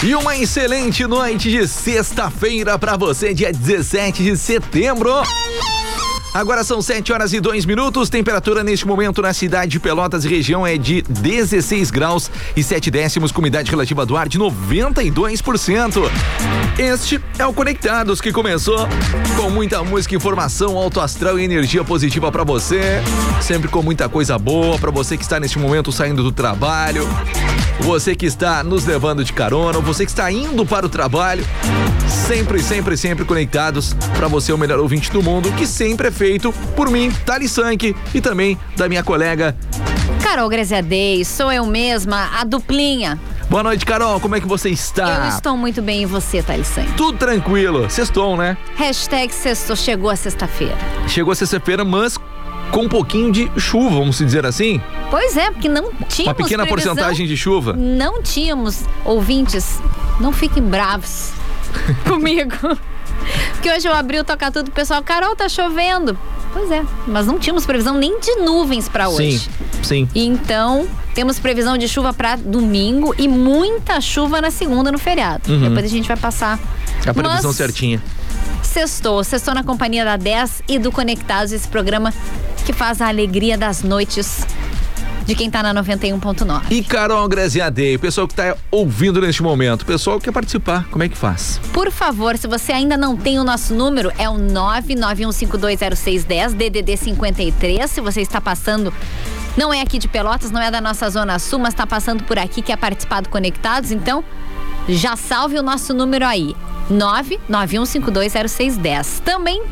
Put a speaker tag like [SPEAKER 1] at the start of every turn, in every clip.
[SPEAKER 1] E uma excelente noite de sexta-feira para você, dia 17 de setembro. Agora são 7 horas e 2 minutos. Temperatura neste momento na cidade de Pelotas e região é de 16 graus e 7 décimos, com umidade relativa do ar de 92%. Este é o Conectados que começou com muita música, informação, alto astral e energia positiva para você. Sempre com muita coisa boa para você que está neste momento saindo do trabalho, você que está nos levando de carona, você que está indo para o trabalho. Sempre, sempre, sempre conectados para você, o melhor ouvinte do mundo, que sempre é feito por mim, Thali Sank, e também da minha colega
[SPEAKER 2] Carol Greziadei, sou eu mesma, a duplinha.
[SPEAKER 1] Boa noite, Carol. Como é que você está?
[SPEAKER 2] Eu estou muito bem e você, Thalissan?
[SPEAKER 1] Tudo tranquilo. Sextou, né?
[SPEAKER 2] Hashtag sextou, chegou a sexta-feira.
[SPEAKER 1] Chegou a sexta-feira, mas com um pouquinho de chuva, vamos dizer assim?
[SPEAKER 2] Pois é, porque não tínhamos
[SPEAKER 1] Uma pequena porcentagem de chuva.
[SPEAKER 2] Não tínhamos ouvintes. Não fiquem bravos comigo. Porque hoje eu abri o Toca Tudo, o pessoal, Carol, tá chovendo. Pois é, mas não tínhamos previsão nem de nuvens para hoje.
[SPEAKER 1] Sim, sim.
[SPEAKER 2] Então, temos previsão de chuva para domingo e muita chuva na segunda no feriado.
[SPEAKER 1] Uhum.
[SPEAKER 2] Depois a gente vai passar.
[SPEAKER 1] A previsão
[SPEAKER 2] Mas-
[SPEAKER 1] certinha.
[SPEAKER 2] Sextou, sextou na companhia da 10 e do Conectados, esse programa que faz a alegria das noites de quem tá na 91.9.
[SPEAKER 1] E Carol Graziadei, o pessoal que está ouvindo neste momento, o pessoal que quer participar, como é que faz?
[SPEAKER 2] Por favor, se você ainda não tem o nosso número, é o 991520610, DDD 53. Se você está passando, não é aqui de Pelotas, não é da nossa Zona Sul, mas está passando por aqui, quer participar do Conectados, então já salve o nosso número aí. 991520610. Também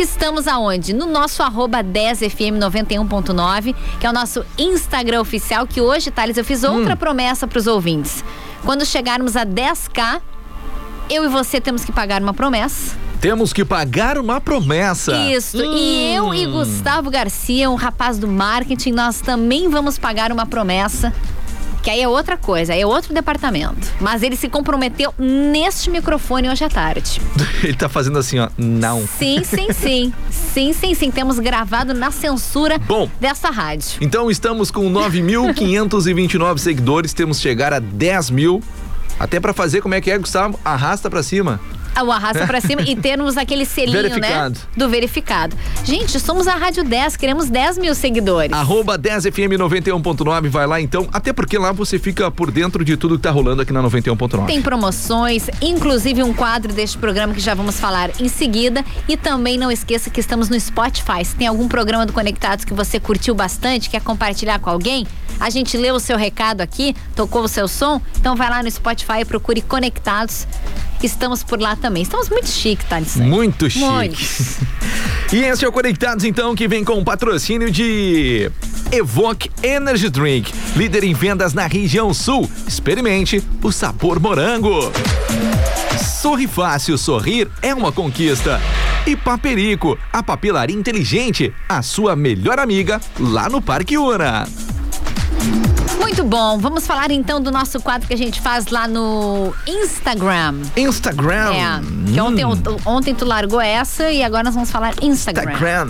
[SPEAKER 2] estamos aonde? No nosso arroba 10fm91.9, que é o nosso Instagram oficial, que hoje, Thales, eu fiz outra promessa para os ouvintes. Quando chegarmos a 10k, eu e você temos que pagar uma promessa.
[SPEAKER 1] Temos que pagar uma promessa.
[SPEAKER 2] Isso. E eu e Gustavo Garcia, um rapaz do marketing, nós também vamos pagar uma promessa. Que aí é outra coisa, aí é outro departamento. Mas ele se comprometeu neste microfone hoje à tarde.
[SPEAKER 1] Ele tá fazendo assim, ó. Não.
[SPEAKER 2] Sim, sim, sim. sim, sim, sim. Temos gravado na censura
[SPEAKER 1] Bom.
[SPEAKER 2] dessa rádio.
[SPEAKER 1] Então estamos com 9.529 seguidores, temos que chegar a 10 mil. Até pra fazer, como é que é, Gustavo? Arrasta pra cima.
[SPEAKER 2] O arrasta pra cima e termos aquele selinho,
[SPEAKER 1] Verificado.
[SPEAKER 2] né? Do verificado. Gente, somos a Rádio 10, queremos 10 mil seguidores.
[SPEAKER 1] Arroba 10FM 91.9, vai lá então. Até porque lá você fica por dentro de tudo que tá rolando aqui na 91.9.
[SPEAKER 2] Tem promoções, inclusive um quadro deste programa que já vamos falar em seguida. E também não esqueça que estamos no Spotify. Se tem algum programa do Conectados que você curtiu bastante, quer compartilhar com alguém, a gente leu o seu recado aqui, tocou o seu som, então vai lá no Spotify e procure Conectados. Estamos por lá também. Estamos muito chique, tá? Thales?
[SPEAKER 1] Muito chique.
[SPEAKER 2] Muito.
[SPEAKER 1] E esse é o Conectados, então, que vem com o patrocínio de Evoque Energy Drink, líder em vendas na região sul. Experimente o sabor morango. Sorri fácil, sorrir é uma conquista. E Paperico, a papelaria inteligente, a sua melhor amiga lá no Parque Una.
[SPEAKER 2] Muito bom. Vamos falar então do nosso quadro que a gente faz lá no Instagram.
[SPEAKER 1] Instagram.
[SPEAKER 2] É, que ontem, ontem tu largou essa e agora nós vamos falar Instagram.
[SPEAKER 1] Instagram.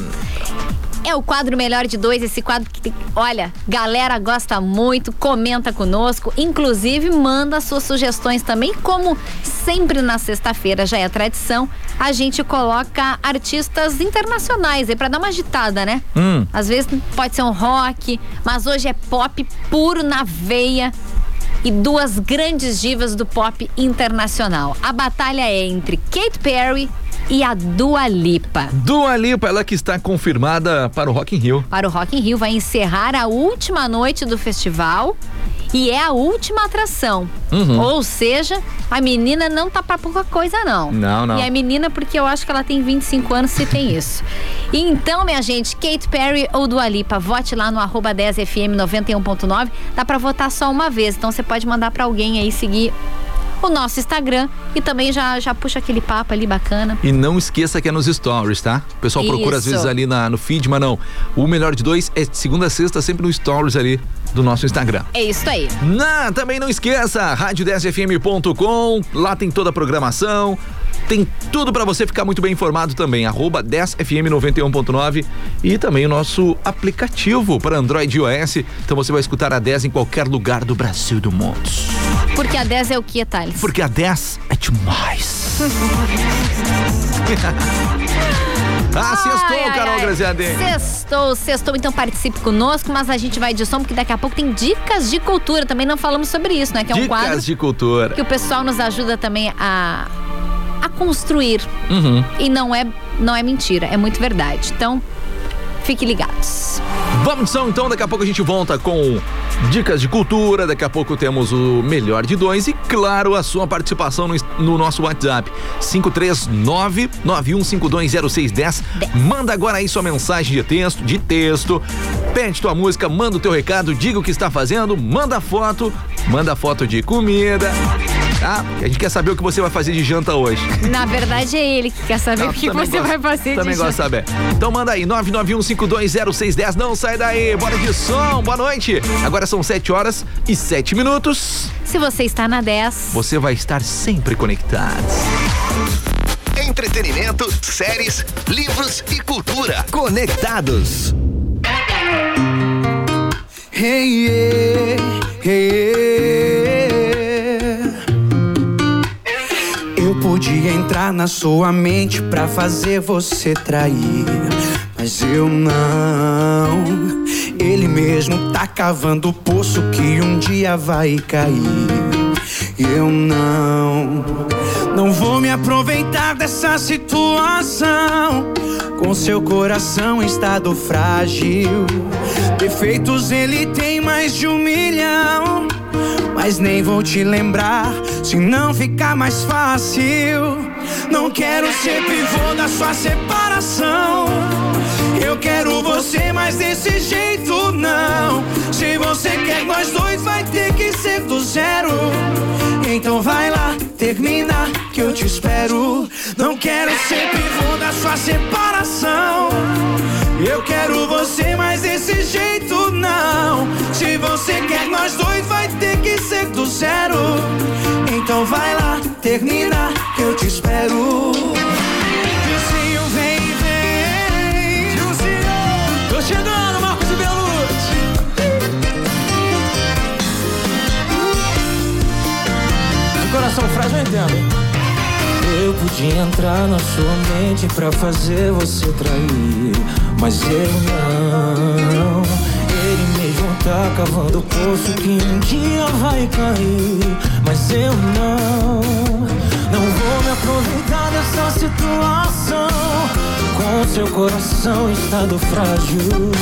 [SPEAKER 2] É o quadro Melhor de Dois, esse quadro que, olha, galera gosta muito, comenta conosco, inclusive manda suas sugestões também, como sempre na sexta-feira já é tradição, a gente coloca artistas internacionais aí pra dar uma agitada, né?
[SPEAKER 1] Hum.
[SPEAKER 2] Às vezes pode ser um rock, mas hoje é pop puro na veia e duas grandes divas do pop internacional. A batalha é entre Kate Perry e a Dua Lipa.
[SPEAKER 1] Dua Lipa, ela que está confirmada para o Rock in Rio.
[SPEAKER 2] para o Rock in Rio. Vai encerrar a última noite do festival e é a última atração.
[SPEAKER 1] Uhum.
[SPEAKER 2] Ou seja, a menina não tá pra pouca coisa, não.
[SPEAKER 1] Não, não.
[SPEAKER 2] E é menina porque eu acho que ela tem 25 anos se tem isso. E então, minha gente, Kate Perry ou Dua Lipa, vote lá no arroba 10fm 91.9. Dá pra votar só uma vez, então você pode mandar pra alguém aí seguir o nosso Instagram e também já, já puxa aquele papo ali bacana.
[SPEAKER 1] E não esqueça que é nos stories, tá? O pessoal procura às
[SPEAKER 2] Isso.
[SPEAKER 1] vezes ali na, no feed, mas não. O melhor de dois é segunda a sexta, sempre no stories ali do nosso Instagram.
[SPEAKER 2] É isso aí.
[SPEAKER 1] Não, também não esqueça, rádio10fm.com, lá tem toda a programação, tem tudo pra você ficar muito bem informado também, arroba 10fm91.9 e também o nosso aplicativo para Android e iOS, então você vai escutar a 10 em qualquer lugar do Brasil e do mundo.
[SPEAKER 2] Porque a 10 é o que, Thales?
[SPEAKER 1] Porque a 10 é demais. ah, sextou,
[SPEAKER 2] Ai,
[SPEAKER 1] Carol. Graziadei.
[SPEAKER 2] Sextou, sextou, então participe conosco, mas a gente vai de som, porque daqui a pouco tem dicas de cultura. Também não falamos sobre isso, né? Que é um quadro
[SPEAKER 1] Dicas de cultura.
[SPEAKER 2] que o pessoal nos ajuda também a, a construir.
[SPEAKER 1] Uhum.
[SPEAKER 2] E não é, não é mentira, é muito verdade. Então, fiquem ligados.
[SPEAKER 1] Vamos som então, daqui a pouco a gente volta com dicas de cultura, daqui a pouco temos o melhor de dois e, claro, a sua participação no, no nosso WhatsApp 539-91520610. Manda agora aí sua mensagem de texto, de texto, pede tua música, manda o teu recado, diga o que está fazendo, manda foto, manda foto de comida, tá? A gente quer saber o que você vai fazer de janta hoje.
[SPEAKER 2] Na verdade, é ele que quer saber o que
[SPEAKER 1] Também
[SPEAKER 2] você
[SPEAKER 1] gosto-
[SPEAKER 2] vai fazer
[SPEAKER 1] Também
[SPEAKER 2] de
[SPEAKER 1] gosto de saber. Então manda aí, 991520610. Não sai daí, bora de som, boa noite. Agora são 7 horas e 7 minutos.
[SPEAKER 2] Se você está na 10,
[SPEAKER 1] Você vai estar sempre conectado.
[SPEAKER 3] Entretenimento, séries, livros e cultura. Conectados.
[SPEAKER 4] Hey, yeah, hey, yeah. Podia entrar na sua mente pra fazer você trair, mas eu não. Ele mesmo tá cavando o poço que um dia vai cair. Eu não, não vou me aproveitar dessa situação. Com seu coração em estado frágil. Defeitos ele tem mais de um milhão. Mas nem vou te lembrar se não ficar mais fácil. Não quero ser pivô da sua separação. Eu quero você, mas desse jeito não. Se você quer nós dois, vai ter que ser do zero. Então vai lá, termina que eu te espero. Não quero ser pivô da sua separação. Eu quero você, mas Então vai lá, termina que eu te espero. Dilcinho, vem, vem. Tô chegando, Marcos e Belucci. Coração frágil, eu entendo. Eu podia entrar na sua mente pra fazer você trair, mas eu não. Tá cavando o poço que um dia vai cair, mas eu não. Não vou me aproveitar dessa situação. Com seu coração em estado frágil,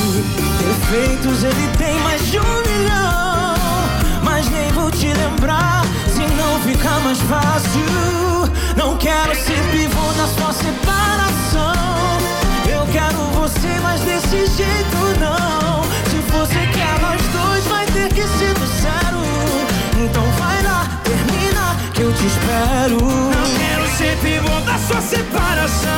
[SPEAKER 4] defeitos ele tem mais de um milhão. Mas nem vou te lembrar se não ficar mais fácil. Não quero ser pivô da sua separação. Eu quero você, mas desse jeito não. Se você quer nós dois, vai ter que ser do zero. Então vai lá, termina que eu te espero. Não quero ser pivô da sua separação.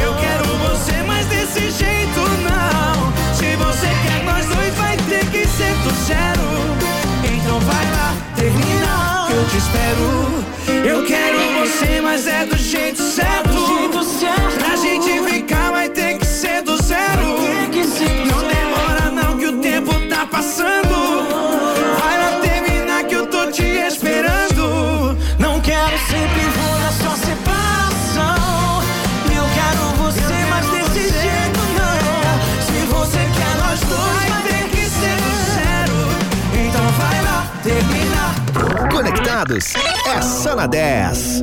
[SPEAKER 4] Eu quero você, mas desse jeito não. Se você quer nós dois, vai ter que ser do zero. Então vai lá, termina que eu te espero. Eu quero você, mas é do jeito certo. Passando. Vai lá terminar que eu tô te esperando. Não quero ser pivô da sua separação. Eu quero você, mas desse jeito não. Se você quer nós dois, vai ter que ser zero. Então vai lá, termina.
[SPEAKER 3] Conectados é só na 10.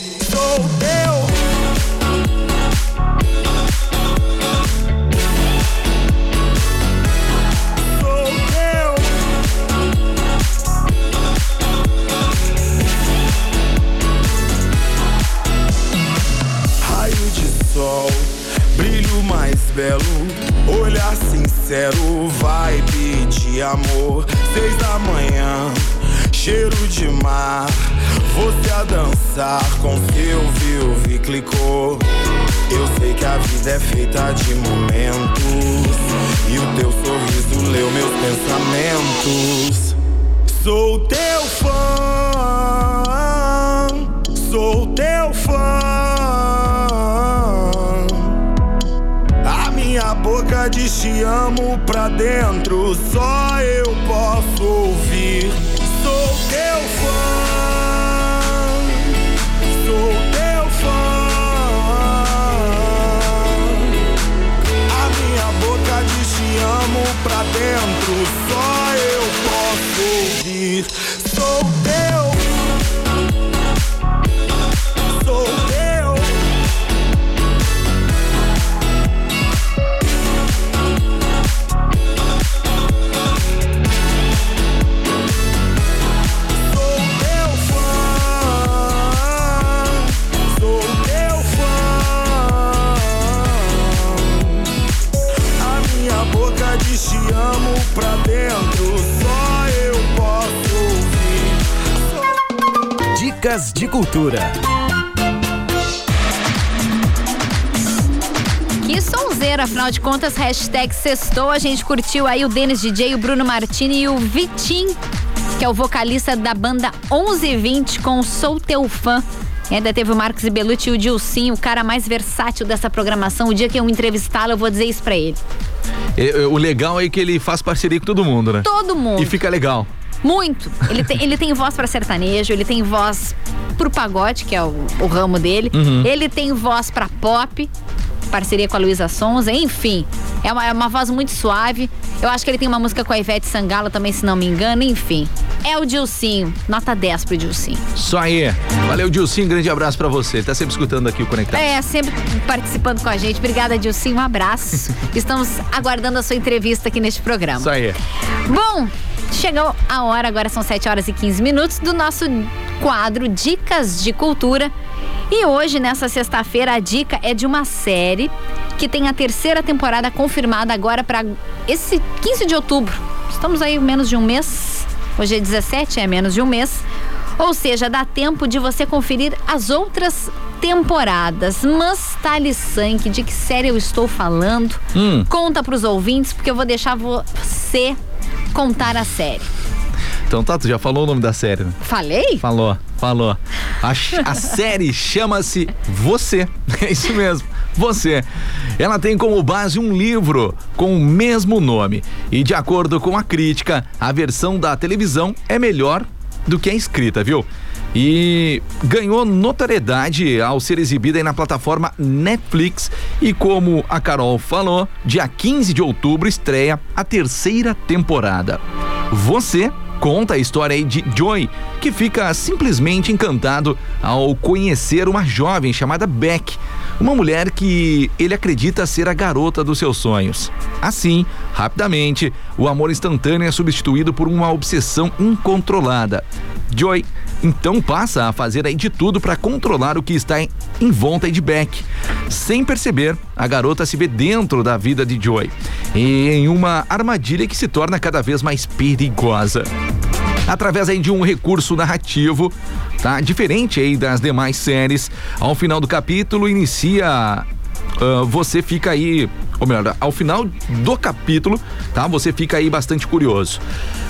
[SPEAKER 5] Belo, olhar sincero, vibe de amor. Seis da manhã, cheiro de mar, você a dançar com seu viu, clicou. Eu sei que a vida é feita de momentos e o teu sorriso leu meus pensamentos. Sou teu fã, te amo pra dentro, só
[SPEAKER 3] Dicas de cultura.
[SPEAKER 2] Que sonzeira, afinal de contas, hashtag sextou. A gente curtiu aí o Denis DJ, o Bruno Martini e o Vitim, que é o vocalista da banda 1120 com Sou Teu Fã. E ainda teve o Marcos Belucci e o Dilcinho, o cara mais versátil dessa programação. O dia que eu entrevistá-lo, eu vou dizer isso pra ele.
[SPEAKER 1] O legal é que ele faz parceria com todo mundo, né?
[SPEAKER 2] Todo mundo.
[SPEAKER 1] E fica legal.
[SPEAKER 2] Muito. Ele tem, ele tem voz pra sertanejo, ele tem voz pro pagode, que é o, o ramo dele. Ele tem voz pra pop, parceria com a Luísa Sonza, enfim. É uma, é uma voz muito suave. Eu acho que ele tem uma música com a Ivete Sangalo também, se não me engano, enfim. É o Dilcinho. Nota 10 pro Dilcinho.
[SPEAKER 1] Só aí. Valeu, Dilcinho. Grande abraço pra você. Tá sempre escutando aqui o Conectado.
[SPEAKER 2] É, sempre participando com a gente. Obrigada, Dilcinho. Um abraço. Estamos aguardando a sua entrevista aqui neste programa.
[SPEAKER 1] Isso aí.
[SPEAKER 2] Bom, chegou a hora, agora são 7 horas e 15 minutos, do nosso quadro Dicas de Cultura. E hoje, nessa sexta-feira, a dica é de uma série que tem a terceira temporada confirmada agora para esse 15 de outubro. Estamos aí menos de um mês. Hoje é 17, é menos de um mês. Ou seja, dá tempo de você conferir as outras temporadas. Mas, Thales Sank, de que série eu estou falando?
[SPEAKER 1] Hum.
[SPEAKER 2] Conta pros ouvintes, porque eu vou deixar você contar a série.
[SPEAKER 1] Então tá, tu já falou o nome da série, né?
[SPEAKER 2] Falei?
[SPEAKER 1] Falou, falou. A, a série chama-se Você. É isso mesmo, Você. Ela tem como base um livro com o mesmo nome. E de acordo com a crítica, a versão da televisão é melhor do que a escrita, viu? E ganhou notoriedade ao ser exibida aí na plataforma Netflix. E como a Carol falou, dia 15 de outubro estreia a terceira temporada. Você conta a história aí de Joy, que fica simplesmente encantado ao conhecer uma jovem chamada Beck, uma mulher que ele acredita ser a garota dos seus sonhos. Assim, rapidamente, o amor instantâneo é substituído por uma obsessão incontrolada. Joy então passa a fazer aí de tudo para controlar o que está em, em volta de Beck. Sem perceber, a garota se vê dentro da vida de Joy e em uma armadilha que se torna cada vez mais perigosa através aí de um recurso narrativo, tá? Diferente aí das demais séries. Ao final do capítulo inicia ah, você fica aí ou melhor, ao final do capítulo, tá? Você fica aí bastante curioso.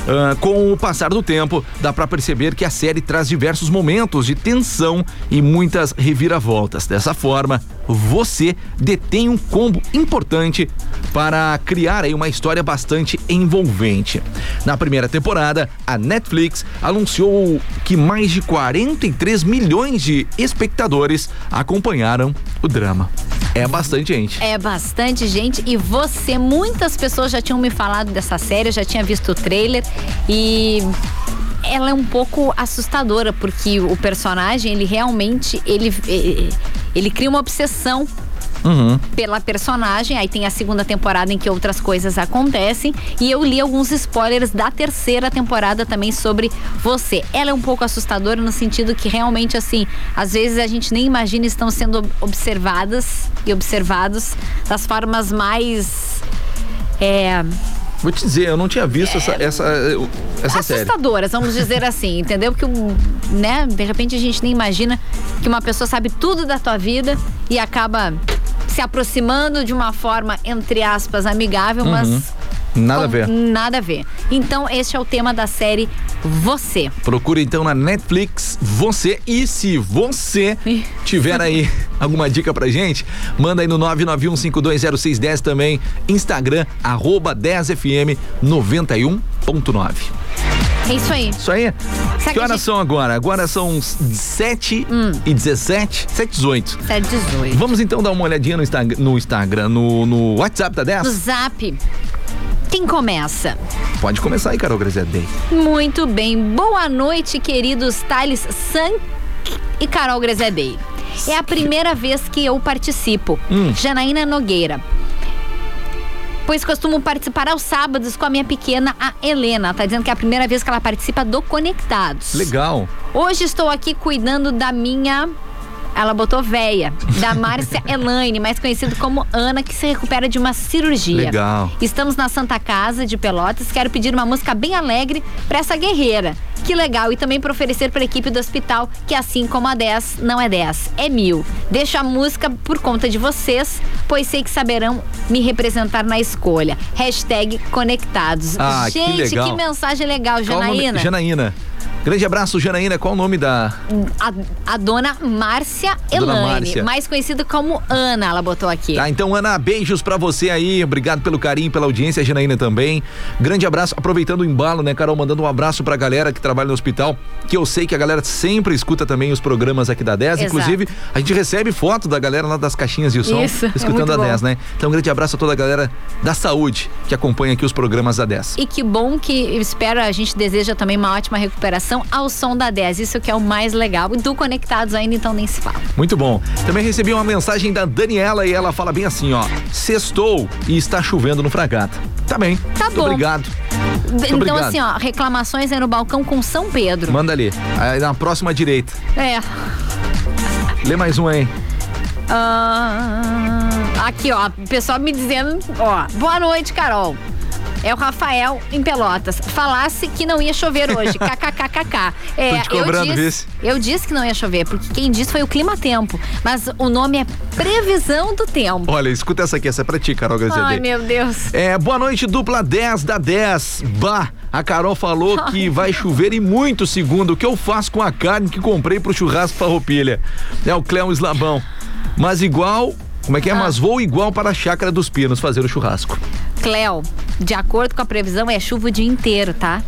[SPEAKER 1] Uh, com o passar do tempo, dá para perceber que a série traz diversos momentos de tensão e muitas reviravoltas. Dessa forma, você detém um combo importante para criar aí uma história bastante envolvente. Na primeira temporada, a Netflix anunciou que mais de 43 milhões de espectadores acompanharam o drama. É bastante gente.
[SPEAKER 2] É bastante gente e você, muitas pessoas já tinham me falado dessa série, eu já tinha visto o trailer e ela é um pouco assustadora porque o personagem ele realmente ele ele cria uma obsessão Uhum. pela personagem. Aí tem a segunda temporada em que outras coisas acontecem. E eu li alguns spoilers da terceira temporada também sobre você. Ela é um pouco assustadora no sentido que realmente, assim, às vezes a gente nem imagina estão sendo observadas e observados das formas mais. É,
[SPEAKER 1] Vou te dizer, eu não tinha visto é, essa, essa, essa
[SPEAKER 2] assustadoras,
[SPEAKER 1] série.
[SPEAKER 2] vamos dizer assim, entendeu? Porque, né, de repente a gente nem imagina que uma pessoa sabe tudo da tua vida e acaba se aproximando de uma forma, entre aspas, amigável, uhum. mas
[SPEAKER 1] Nada a ver.
[SPEAKER 2] Nada a ver. Então, este é o tema da série Você.
[SPEAKER 1] Procure então na Netflix Você. E se você tiver aí alguma dica pra gente, manda aí no 991520610 também. Instagram, arroba 10fm 91.9.
[SPEAKER 2] É isso aí.
[SPEAKER 1] Isso aí. que horas gente... são agora? Agora são 7 hum. e 17, 7 e 18.
[SPEAKER 2] 7 e 18.
[SPEAKER 1] Vamos então dar uma olhadinha no, Insta no Instagram, no, no WhatsApp da 10?
[SPEAKER 2] No Zap. Quem começa?
[SPEAKER 1] Pode começar aí, Carol Grazedei.
[SPEAKER 2] Muito bem. Boa noite, queridos Thales San e Carol Grezedei. É a primeira vez que eu participo. Hum. Janaína Nogueira. Pois costumo participar aos sábados com a minha pequena, a Helena. Tá dizendo que é a primeira vez que ela participa do Conectados.
[SPEAKER 1] Legal.
[SPEAKER 2] Hoje estou aqui cuidando da minha ela botou véia, da Márcia Elaine, mais conhecido como Ana, que se recupera de uma cirurgia.
[SPEAKER 1] Legal.
[SPEAKER 2] Estamos na Santa Casa de Pelotas. Quero pedir uma música bem alegre para essa guerreira. Que legal. E também para oferecer para a equipe do hospital, que assim como a 10, não é 10, é mil. Deixo a música por conta de vocês, pois sei que saberão me representar na escolha. Hashtag conectados.
[SPEAKER 1] Ah, Gente, que, legal.
[SPEAKER 2] que mensagem legal, Janaína.
[SPEAKER 1] Janaína. Grande abraço, Janaína. Qual o nome da.
[SPEAKER 2] A, a dona Márcia Elaine, mais conhecida como Ana, ela botou aqui.
[SPEAKER 1] Tá, então, Ana, beijos pra você aí. Obrigado pelo carinho, pela audiência, Janaína também. Grande abraço. Aproveitando o embalo, né, Carol? Mandando um abraço pra galera que trabalha no hospital, que eu sei que a galera sempre escuta também os programas aqui da 10. Exato. Inclusive, a gente recebe foto da galera lá das caixinhas de som, Isso, é escutando é a 10, né? Então, um grande abraço a toda a galera da saúde que acompanha aqui os programas da 10.
[SPEAKER 2] E que bom que espero, a gente deseja também uma ótima recuperação ao som da 10. Isso que é o mais legal. Do Conectados ainda, então nem se fala.
[SPEAKER 1] Muito bom. Também recebi uma mensagem da Daniela e ela fala bem assim, ó. Sextou e está chovendo no Fragata. Tá bem. Tá Muito bom. Obrigado.
[SPEAKER 2] Muito então, obrigado. assim, ó, reclamações é no balcão com São Pedro.
[SPEAKER 1] Manda ali. Aí na próxima direita.
[SPEAKER 2] É.
[SPEAKER 1] Lê mais um aí.
[SPEAKER 2] Uh, aqui, ó, o pessoal me dizendo, ó, boa noite, Carol. É o Rafael em Pelotas. Falasse que não ia chover hoje. KKKKK.
[SPEAKER 1] É, eu, disse,
[SPEAKER 2] eu disse que não ia chover, porque quem disse foi o clima tempo. Mas o nome é previsão do tempo.
[SPEAKER 1] Olha, escuta essa aqui, essa é pra ti, Carol Gazedei.
[SPEAKER 2] Ai, meu Deus.
[SPEAKER 1] É, boa noite, dupla 10 da 10. Bah, a Carol falou Ai. que vai chover e muito segundo. O que eu faço com a carne que comprei pro churrasco farroupilha? É o Cléo Eslabão. Mas igual como é que é? Ah. Mas vou igual para a Chácara dos Pinos fazer o churrasco.
[SPEAKER 2] Cléo, de acordo com a previsão, é chuva o dia inteiro, tá?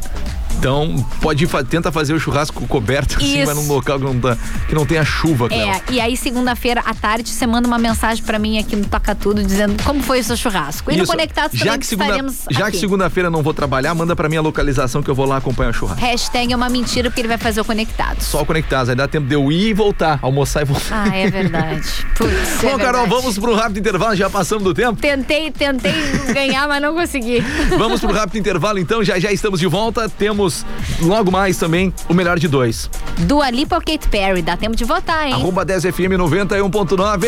[SPEAKER 1] Então, pode tenta fazer o churrasco coberto assim, mas num local que não, tá, que não tenha chuva, Cléo.
[SPEAKER 2] É, e aí segunda-feira à tarde você manda uma mensagem para mim aqui no Toca Tudo dizendo como foi o seu churrasco. E Isso. no Conectados já que segunda,
[SPEAKER 1] Já
[SPEAKER 2] aqui.
[SPEAKER 1] que segunda-feira não vou trabalhar, manda para mim a localização que eu vou lá acompanhar o churrasco.
[SPEAKER 2] Hashtag é uma mentira porque ele vai fazer o Conectados.
[SPEAKER 1] Só o Conectados, aí dá tempo de eu ir e voltar, almoçar e voltar.
[SPEAKER 2] Ah, é verdade. Putz,
[SPEAKER 1] Bom, é Carol, vamos pro rápido intervalo, já passamos do tempo.
[SPEAKER 2] Tentei, tentei ganhar, mas não consegui.
[SPEAKER 1] Vamos pro rápido intervalo então, já já estamos de volta, temos logo logo mais também o melhor de dois.
[SPEAKER 2] Dua Lipa ou Kate Perry, dá tempo de votar, hein?
[SPEAKER 1] Arroba 10 FM 91.9.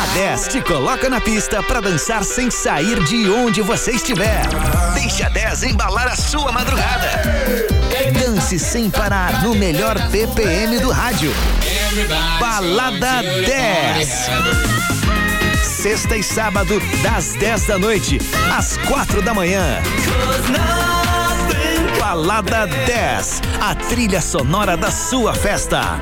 [SPEAKER 3] A 10 te coloca na pista para dançar sem sair de onde você estiver. Deixa a 10 embalar a sua madrugada. Dance sem parar no melhor BPM do rádio. Balada 10. Sexta e sábado, das 10 da noite às 4 da manhã. Balada 10, a trilha sonora da sua festa.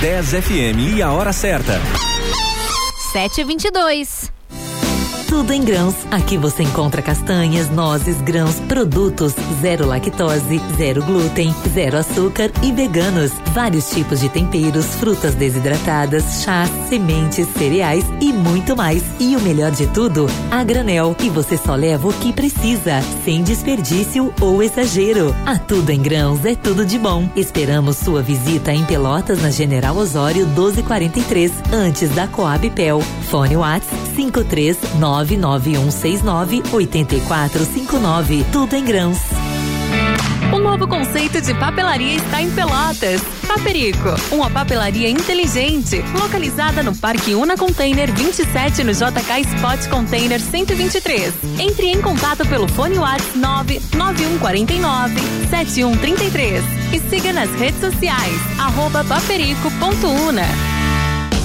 [SPEAKER 3] 10 FM e a hora certa.
[SPEAKER 2] 7h22.
[SPEAKER 6] Tudo em grãos. Aqui você encontra castanhas, nozes, grãos, produtos zero lactose, zero glúten, zero açúcar e veganos. Vários tipos de temperos, frutas desidratadas, chás, sementes, cereais e muito mais. E o melhor de tudo, a granel. E você só leva o que precisa, sem desperdício ou exagero. A Tudo em Grãos é tudo de bom. Esperamos sua visita em Pelotas, na General Osório 1243, antes da Coab Pel. Fone Whats 539 99169 8459. Tudo em grãos.
[SPEAKER 7] O novo conceito de papelaria está em Pelotas. Paperico, uma papelaria inteligente, localizada no Parque Una Container 27 no JK Spot Container 123. Entre em contato pelo fone WhatsApp 99149 7133 e siga nas redes sociais paperico.una.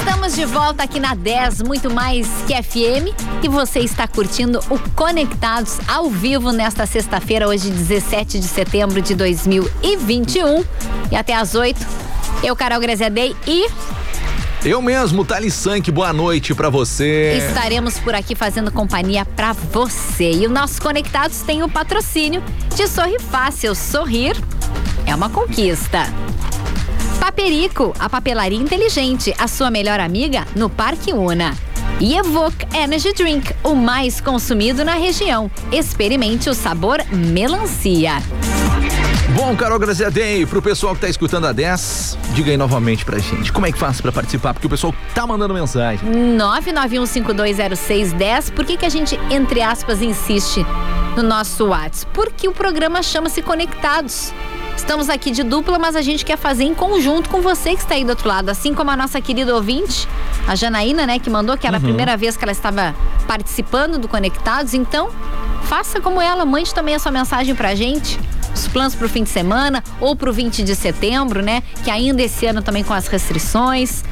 [SPEAKER 2] Estamos de volta aqui na 10, muito mais que FM. E você está curtindo o Conectados ao vivo nesta sexta-feira, hoje, 17 de setembro de 2021. E até às 8. Eu, Carol Graziadei e.
[SPEAKER 1] Eu mesmo, Thales Sank, boa noite para você.
[SPEAKER 2] Estaremos por aqui fazendo companhia para você. E o nosso Conectados tem o patrocínio de Sorri Fácil. Sorrir é uma conquista. Paperico, a papelaria inteligente, a sua melhor amiga no Parque Una. E Evoque Energy Drink, o mais consumido na região. Experimente o sabor melancia.
[SPEAKER 1] Bom, Carol Graziadei, pro pessoal que tá escutando a 10, diga aí novamente pra gente, como é que faz para participar? Porque o pessoal tá mandando mensagem.
[SPEAKER 2] 991520610, por que que a gente, entre aspas, insiste no nosso WhatsApp? Porque o programa chama-se Conectados. Estamos aqui de dupla, mas a gente quer fazer em conjunto com você que está aí do outro lado. Assim como a nossa querida ouvinte, a Janaína, né, que mandou que era uhum. a primeira vez que ela estava participando do Conectados. Então, faça como ela, mande também a sua mensagem pra gente os planos para o fim de semana ou para o 20 de setembro, né? Que ainda esse ano também com as restrições.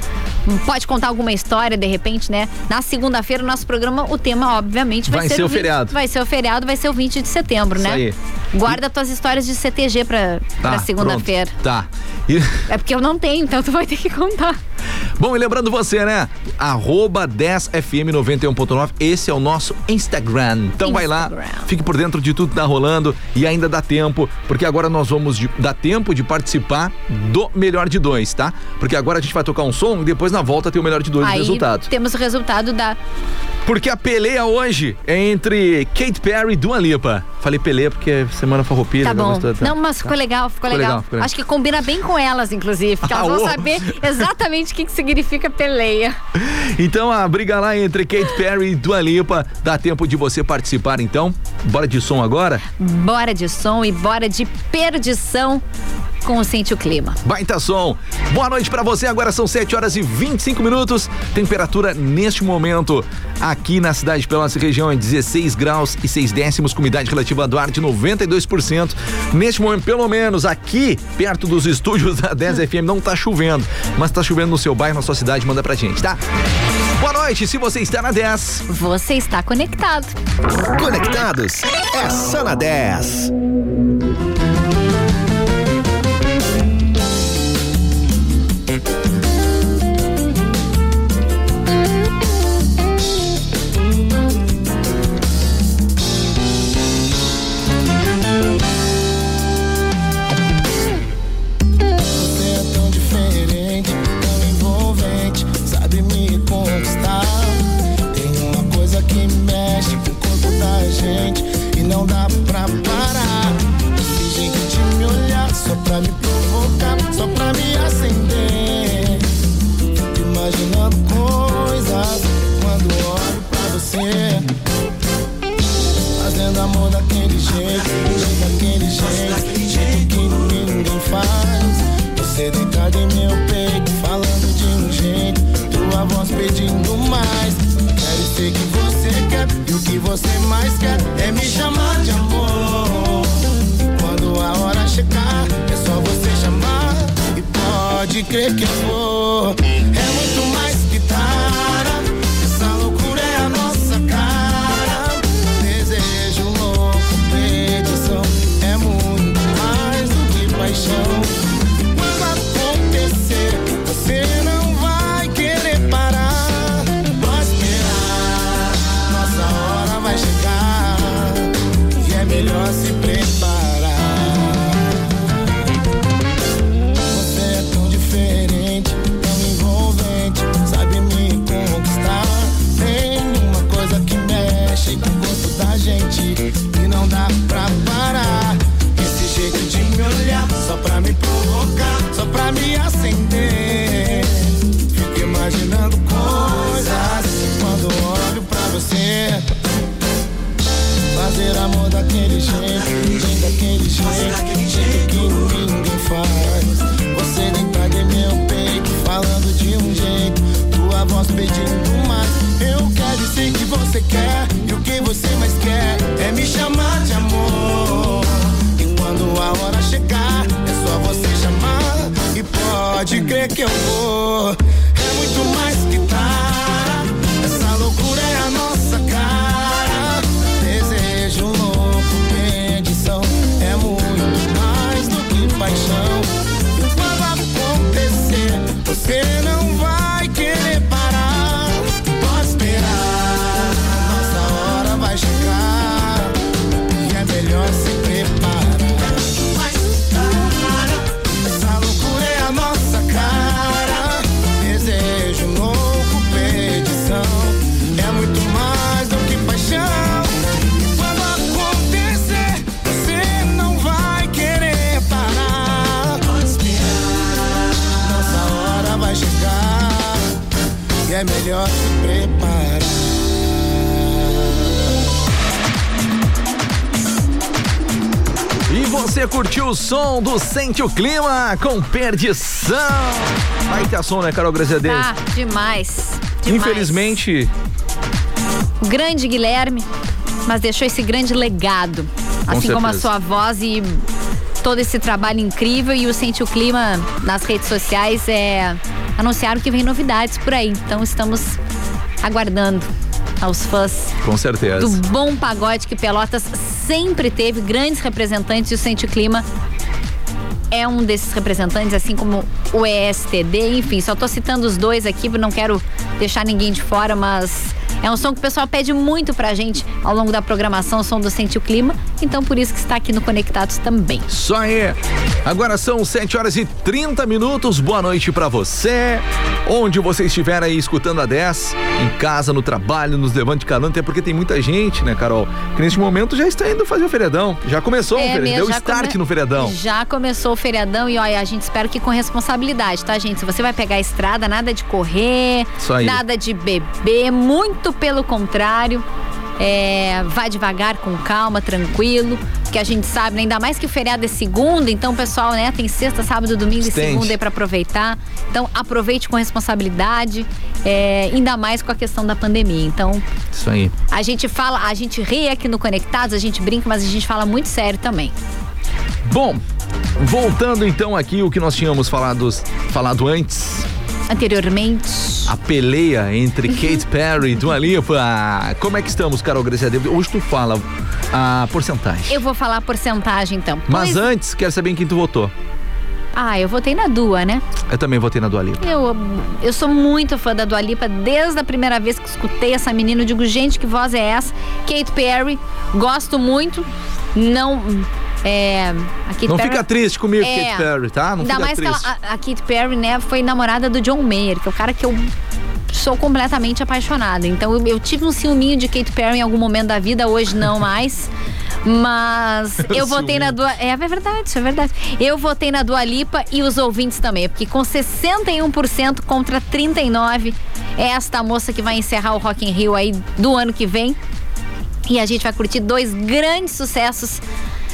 [SPEAKER 2] Pode contar alguma história, de repente, né? Na segunda-feira, o nosso programa, o tema, obviamente, vai,
[SPEAKER 1] vai ser, ser o 20, feriado.
[SPEAKER 2] Vai ser o feriado, vai ser o 20 de setembro,
[SPEAKER 1] Isso
[SPEAKER 2] né?
[SPEAKER 1] Aí.
[SPEAKER 2] Guarda e... tuas histórias de CTG pra, tá, pra segunda-feira.
[SPEAKER 1] Tá.
[SPEAKER 2] E... É porque eu não tenho, então tu vai ter que contar.
[SPEAKER 1] Bom, e lembrando você, né? Arroba 10fm91.9, esse é o nosso Instagram. Então Instagram. vai lá, fique por dentro de tudo que tá rolando e ainda dá tempo, porque agora nós vamos de, dar tempo de participar do melhor de dois, tá? Porque agora a gente vai tocar um som e depois na volta tem o melhor de dois
[SPEAKER 2] Aí,
[SPEAKER 1] resultado.
[SPEAKER 2] Temos o resultado da
[SPEAKER 1] porque a peleia hoje é entre Kate Perry e Dua Lipa. Falei peleia porque semana farroupilha.
[SPEAKER 2] Tá bom. Tá. Não, mas ficou legal, ficou, ficou legal. legal. Ficou legal. Acho que combina bem com elas, inclusive. Porque elas vão saber exatamente o que, que significa peleia.
[SPEAKER 1] Então a briga lá entre Kate Perry e Dua Lipa. Dá tempo de você participar então. Bora de som agora?
[SPEAKER 2] Bora de som e bora de perdição com o Sente o Clima.
[SPEAKER 1] Baita som. Boa noite para você. Agora são 7 horas e 25 minutos. Temperatura neste momento aqui na cidade de Pelotas região é 16 graus e 6 décimos, com umidade relativa do ar de 92%. Neste momento, pelo menos aqui, perto dos estúdios da 10 FM, não tá chovendo, mas tá chovendo no seu bairro, na sua cidade, manda pra gente, tá? Boa noite, se você está na 10.
[SPEAKER 2] Você está conectado.
[SPEAKER 3] Conectados é só na 10.
[SPEAKER 8] O
[SPEAKER 1] som do Sente o Clima com perdição. Vai ter som, né, Carol Graziadez?
[SPEAKER 2] Tá, demais. demais.
[SPEAKER 1] Infelizmente,
[SPEAKER 2] Grande Guilherme, mas deixou esse grande legado. assim como a
[SPEAKER 1] certeza.
[SPEAKER 2] sua voz e todo esse trabalho incrível. E o Sente o Clima nas redes sociais é, anunciaram que vem novidades por aí. Então estamos aguardando aos fãs
[SPEAKER 1] com certeza.
[SPEAKER 2] do bom pagode que Pelotas sempre teve, grandes representantes e o Sente Clima é um desses representantes, assim como o ESTD, enfim, só tô citando os dois aqui, não quero deixar ninguém de fora, mas é um som que o pessoal pede muito pra gente ao longo da programação, o som do Sente o Clima, então por isso que está aqui no Conectados também.
[SPEAKER 1] Só aí. Agora são 7 horas e 30 minutos. Boa noite pra você. Onde você estiver aí escutando a 10, em casa, no trabalho, nos levando de carona, até porque tem muita gente, né, Carol? Que neste momento já está indo fazer o feriadão. Já começou o feriadão, deu
[SPEAKER 2] já
[SPEAKER 1] start
[SPEAKER 2] come-
[SPEAKER 1] no feriadão.
[SPEAKER 2] Já começou o feriadão e olha, a gente espera que com responsabilidade, tá, gente? Se você vai pegar a estrada, nada de correr, nada de beber, muito pelo contrário. É, vai devagar, com calma, tranquilo, porque a gente sabe, né, ainda mais que o feriado é segunda, então pessoal, né, tem sexta, sábado, domingo e
[SPEAKER 1] Estende.
[SPEAKER 2] segunda aí pra aproveitar. Então aproveite com responsabilidade, é, ainda mais com a questão da pandemia. Então
[SPEAKER 1] Isso aí.
[SPEAKER 2] a gente fala, a gente ri aqui no Conectados, a gente brinca, mas a gente fala muito sério também.
[SPEAKER 1] Bom, voltando então aqui o que nós tínhamos falado, falado antes.
[SPEAKER 2] Anteriormente.
[SPEAKER 1] A peleia entre Kate Perry e Dua Lipa. Como é que estamos, Carol Graziadez? Hoje tu fala a porcentagem.
[SPEAKER 2] Eu vou falar a porcentagem então.
[SPEAKER 1] Mas
[SPEAKER 2] Pois-
[SPEAKER 1] antes, quero saber em quem tu votou.
[SPEAKER 2] Ah, eu votei na Dua, né?
[SPEAKER 1] Eu também votei na Dua Lipa.
[SPEAKER 2] Eu, eu sou muito fã da Dua Lipa desde a primeira vez que escutei essa menina. Eu digo, gente, que voz é essa? Kate Perry, gosto muito. Não. É,
[SPEAKER 1] Não
[SPEAKER 2] Perry,
[SPEAKER 1] fica triste comigo,
[SPEAKER 2] É.
[SPEAKER 1] Kate Perry, tá? Não
[SPEAKER 2] Ainda
[SPEAKER 1] fica
[SPEAKER 2] mais
[SPEAKER 1] triste.
[SPEAKER 2] que ela- a, a Kate Perry, né, foi namorada do John Mayer, que é o cara que eu sou completamente apaixonada. Então eu, eu tive um ciúminho de Kate Perry em algum momento da vida, hoje não mais. Mas eu votei na Dua. É verdade, isso é verdade. Eu votei na Dua Lipa e os ouvintes também, porque com 61% contra 39%, É esta moça que vai encerrar o Rock in Rio aí do ano que vem. E a gente vai curtir dois grandes sucessos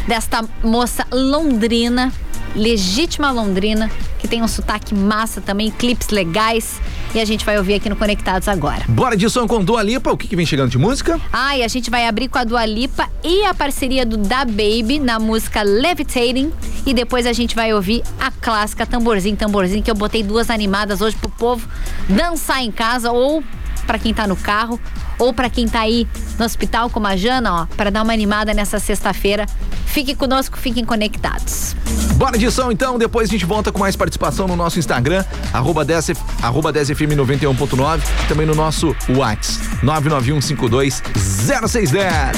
[SPEAKER 2] desta moça londrina, legítima londrina, que tem um sotaque massa também, clipes legais. E a gente vai ouvir aqui no Conectados agora.
[SPEAKER 1] Bora de som com Dua Lipa, o que, que vem chegando de música?
[SPEAKER 2] Ah, e a gente vai abrir com a Dua Lipa e a parceria do Da Baby na música Levitating. E depois a gente vai ouvir a clássica Tamborzinho, Tamborzinho, que eu botei duas animadas hoje pro povo dançar em casa ou para quem tá no carro ou para quem tá aí no hospital como a Jana, ó, para dar uma animada nessa sexta-feira. Fique conosco, fiquem conectados.
[SPEAKER 1] Bora de som então, depois a gente volta com mais participação no nosso Instagram, arroba 10, arroba 10fm91.9, também no nosso WhatsApp, 991520610.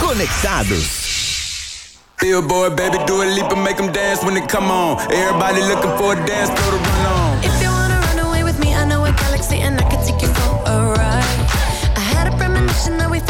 [SPEAKER 3] Conectados.
[SPEAKER 9] Billboard, baby, do a leap and make them dance when they come on. Everybody looking for a dance floor to run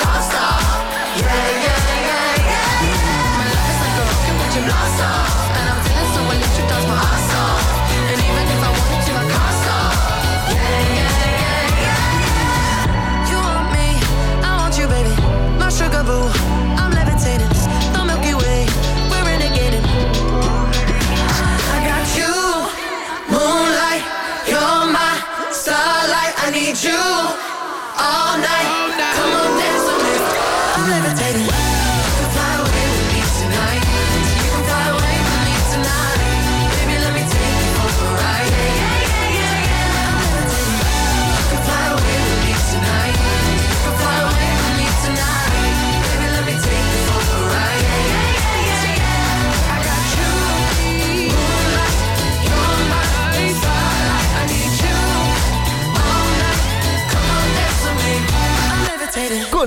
[SPEAKER 10] can't. Yeah, yeah, yeah, yeah. My love is like a rocket blast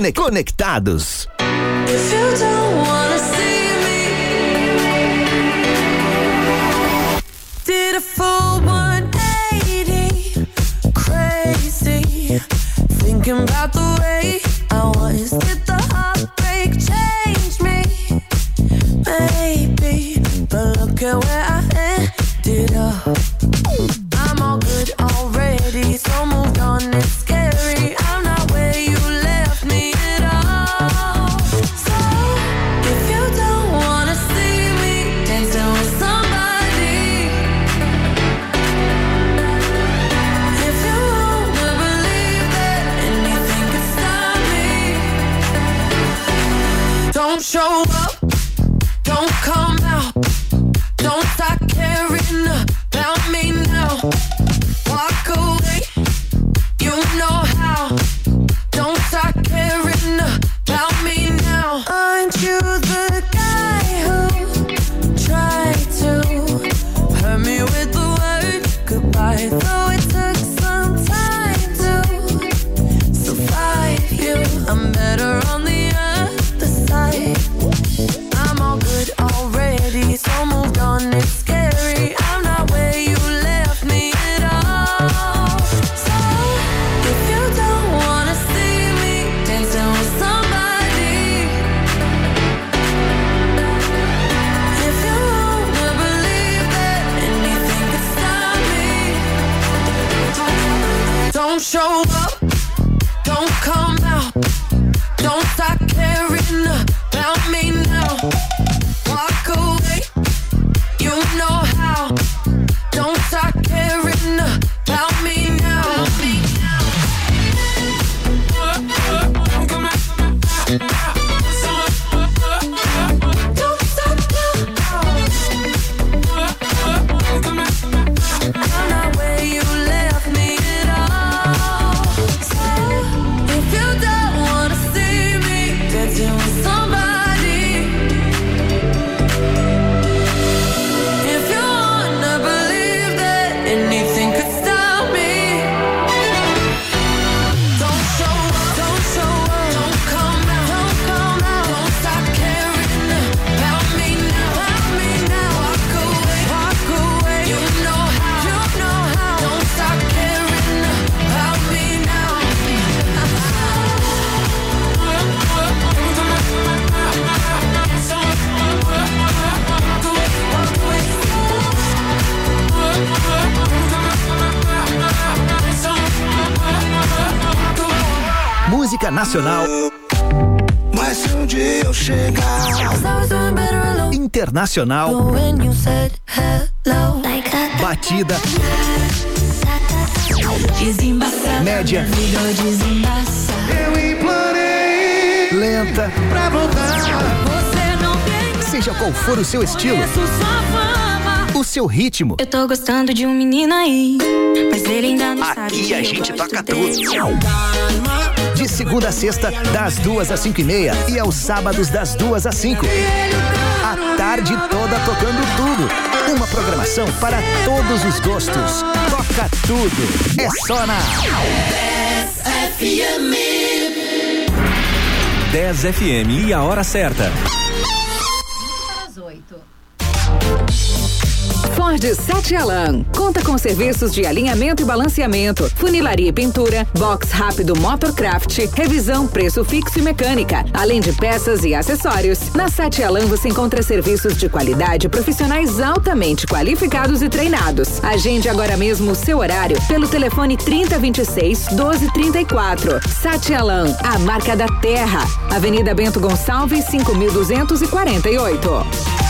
[SPEAKER 3] Conectados.
[SPEAKER 10] If you don't wanna see me, did a full 180, crazy, thinking about the way
[SPEAKER 8] eu chegar,
[SPEAKER 3] internacional,
[SPEAKER 11] When you said hello, like that.
[SPEAKER 3] batida,
[SPEAKER 11] Desembaçar,
[SPEAKER 3] média,
[SPEAKER 8] eu implorei
[SPEAKER 3] lenta,
[SPEAKER 8] pra voltar.
[SPEAKER 11] Você não tem
[SPEAKER 3] seja qual for o seu estilo,
[SPEAKER 11] preço, sua fama.
[SPEAKER 3] o seu ritmo.
[SPEAKER 11] Eu tô gostando de um menino aí, mas ele ainda não sabe.
[SPEAKER 3] Aqui a gente toca
[SPEAKER 11] dele.
[SPEAKER 3] De segunda a sexta, das duas às cinco e meia e aos sábados das duas às cinco. A tarde toda tocando tudo. Uma programação para todos os gostos. Toca tudo. É só na
[SPEAKER 1] 10 FM e a hora certa.
[SPEAKER 12] Ford Sete Alan. Conta com serviços de alinhamento e balanceamento, funilaria e pintura, box rápido Motorcraft, revisão, preço fixo e mecânica, além de peças e acessórios. Na Sete Alan você encontra serviços de qualidade, profissionais altamente qualificados e treinados. Agende agora mesmo o seu horário pelo telefone 3026 1234. Sete Alan, a marca da terra. Avenida Bento Gonçalves, 5248.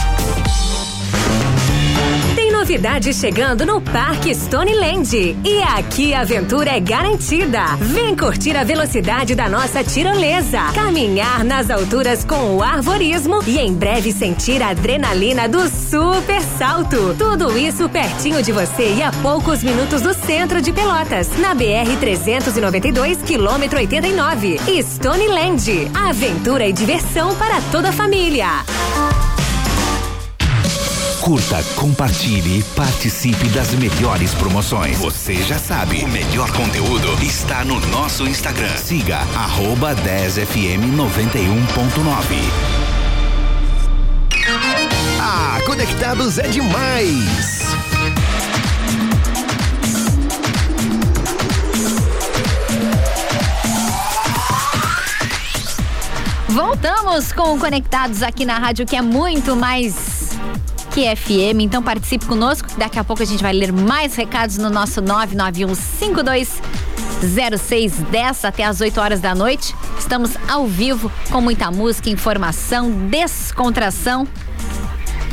[SPEAKER 7] Tem novidade chegando no Parque Stoneland. E aqui a aventura é garantida. Vem curtir a velocidade da nossa tirolesa, caminhar nas alturas com o arvorismo e em breve sentir a adrenalina do super salto. Tudo isso pertinho de você e a poucos minutos do centro de Pelotas, na BR 392, quilômetro 89. Stoneland, aventura e diversão para toda a família.
[SPEAKER 13] Curta, compartilhe e participe das melhores promoções. Você já sabe, o melhor conteúdo está no nosso Instagram. Siga arroba 10fm91.9.
[SPEAKER 3] Ah, Conectados é demais!
[SPEAKER 2] Voltamos com o Conectados aqui na rádio, que é muito mais que FM. Então participe conosco, que daqui a pouco a gente vai ler mais recados no nosso 991520610 até as 8 horas da noite. Estamos ao vivo com muita música, informação, descontração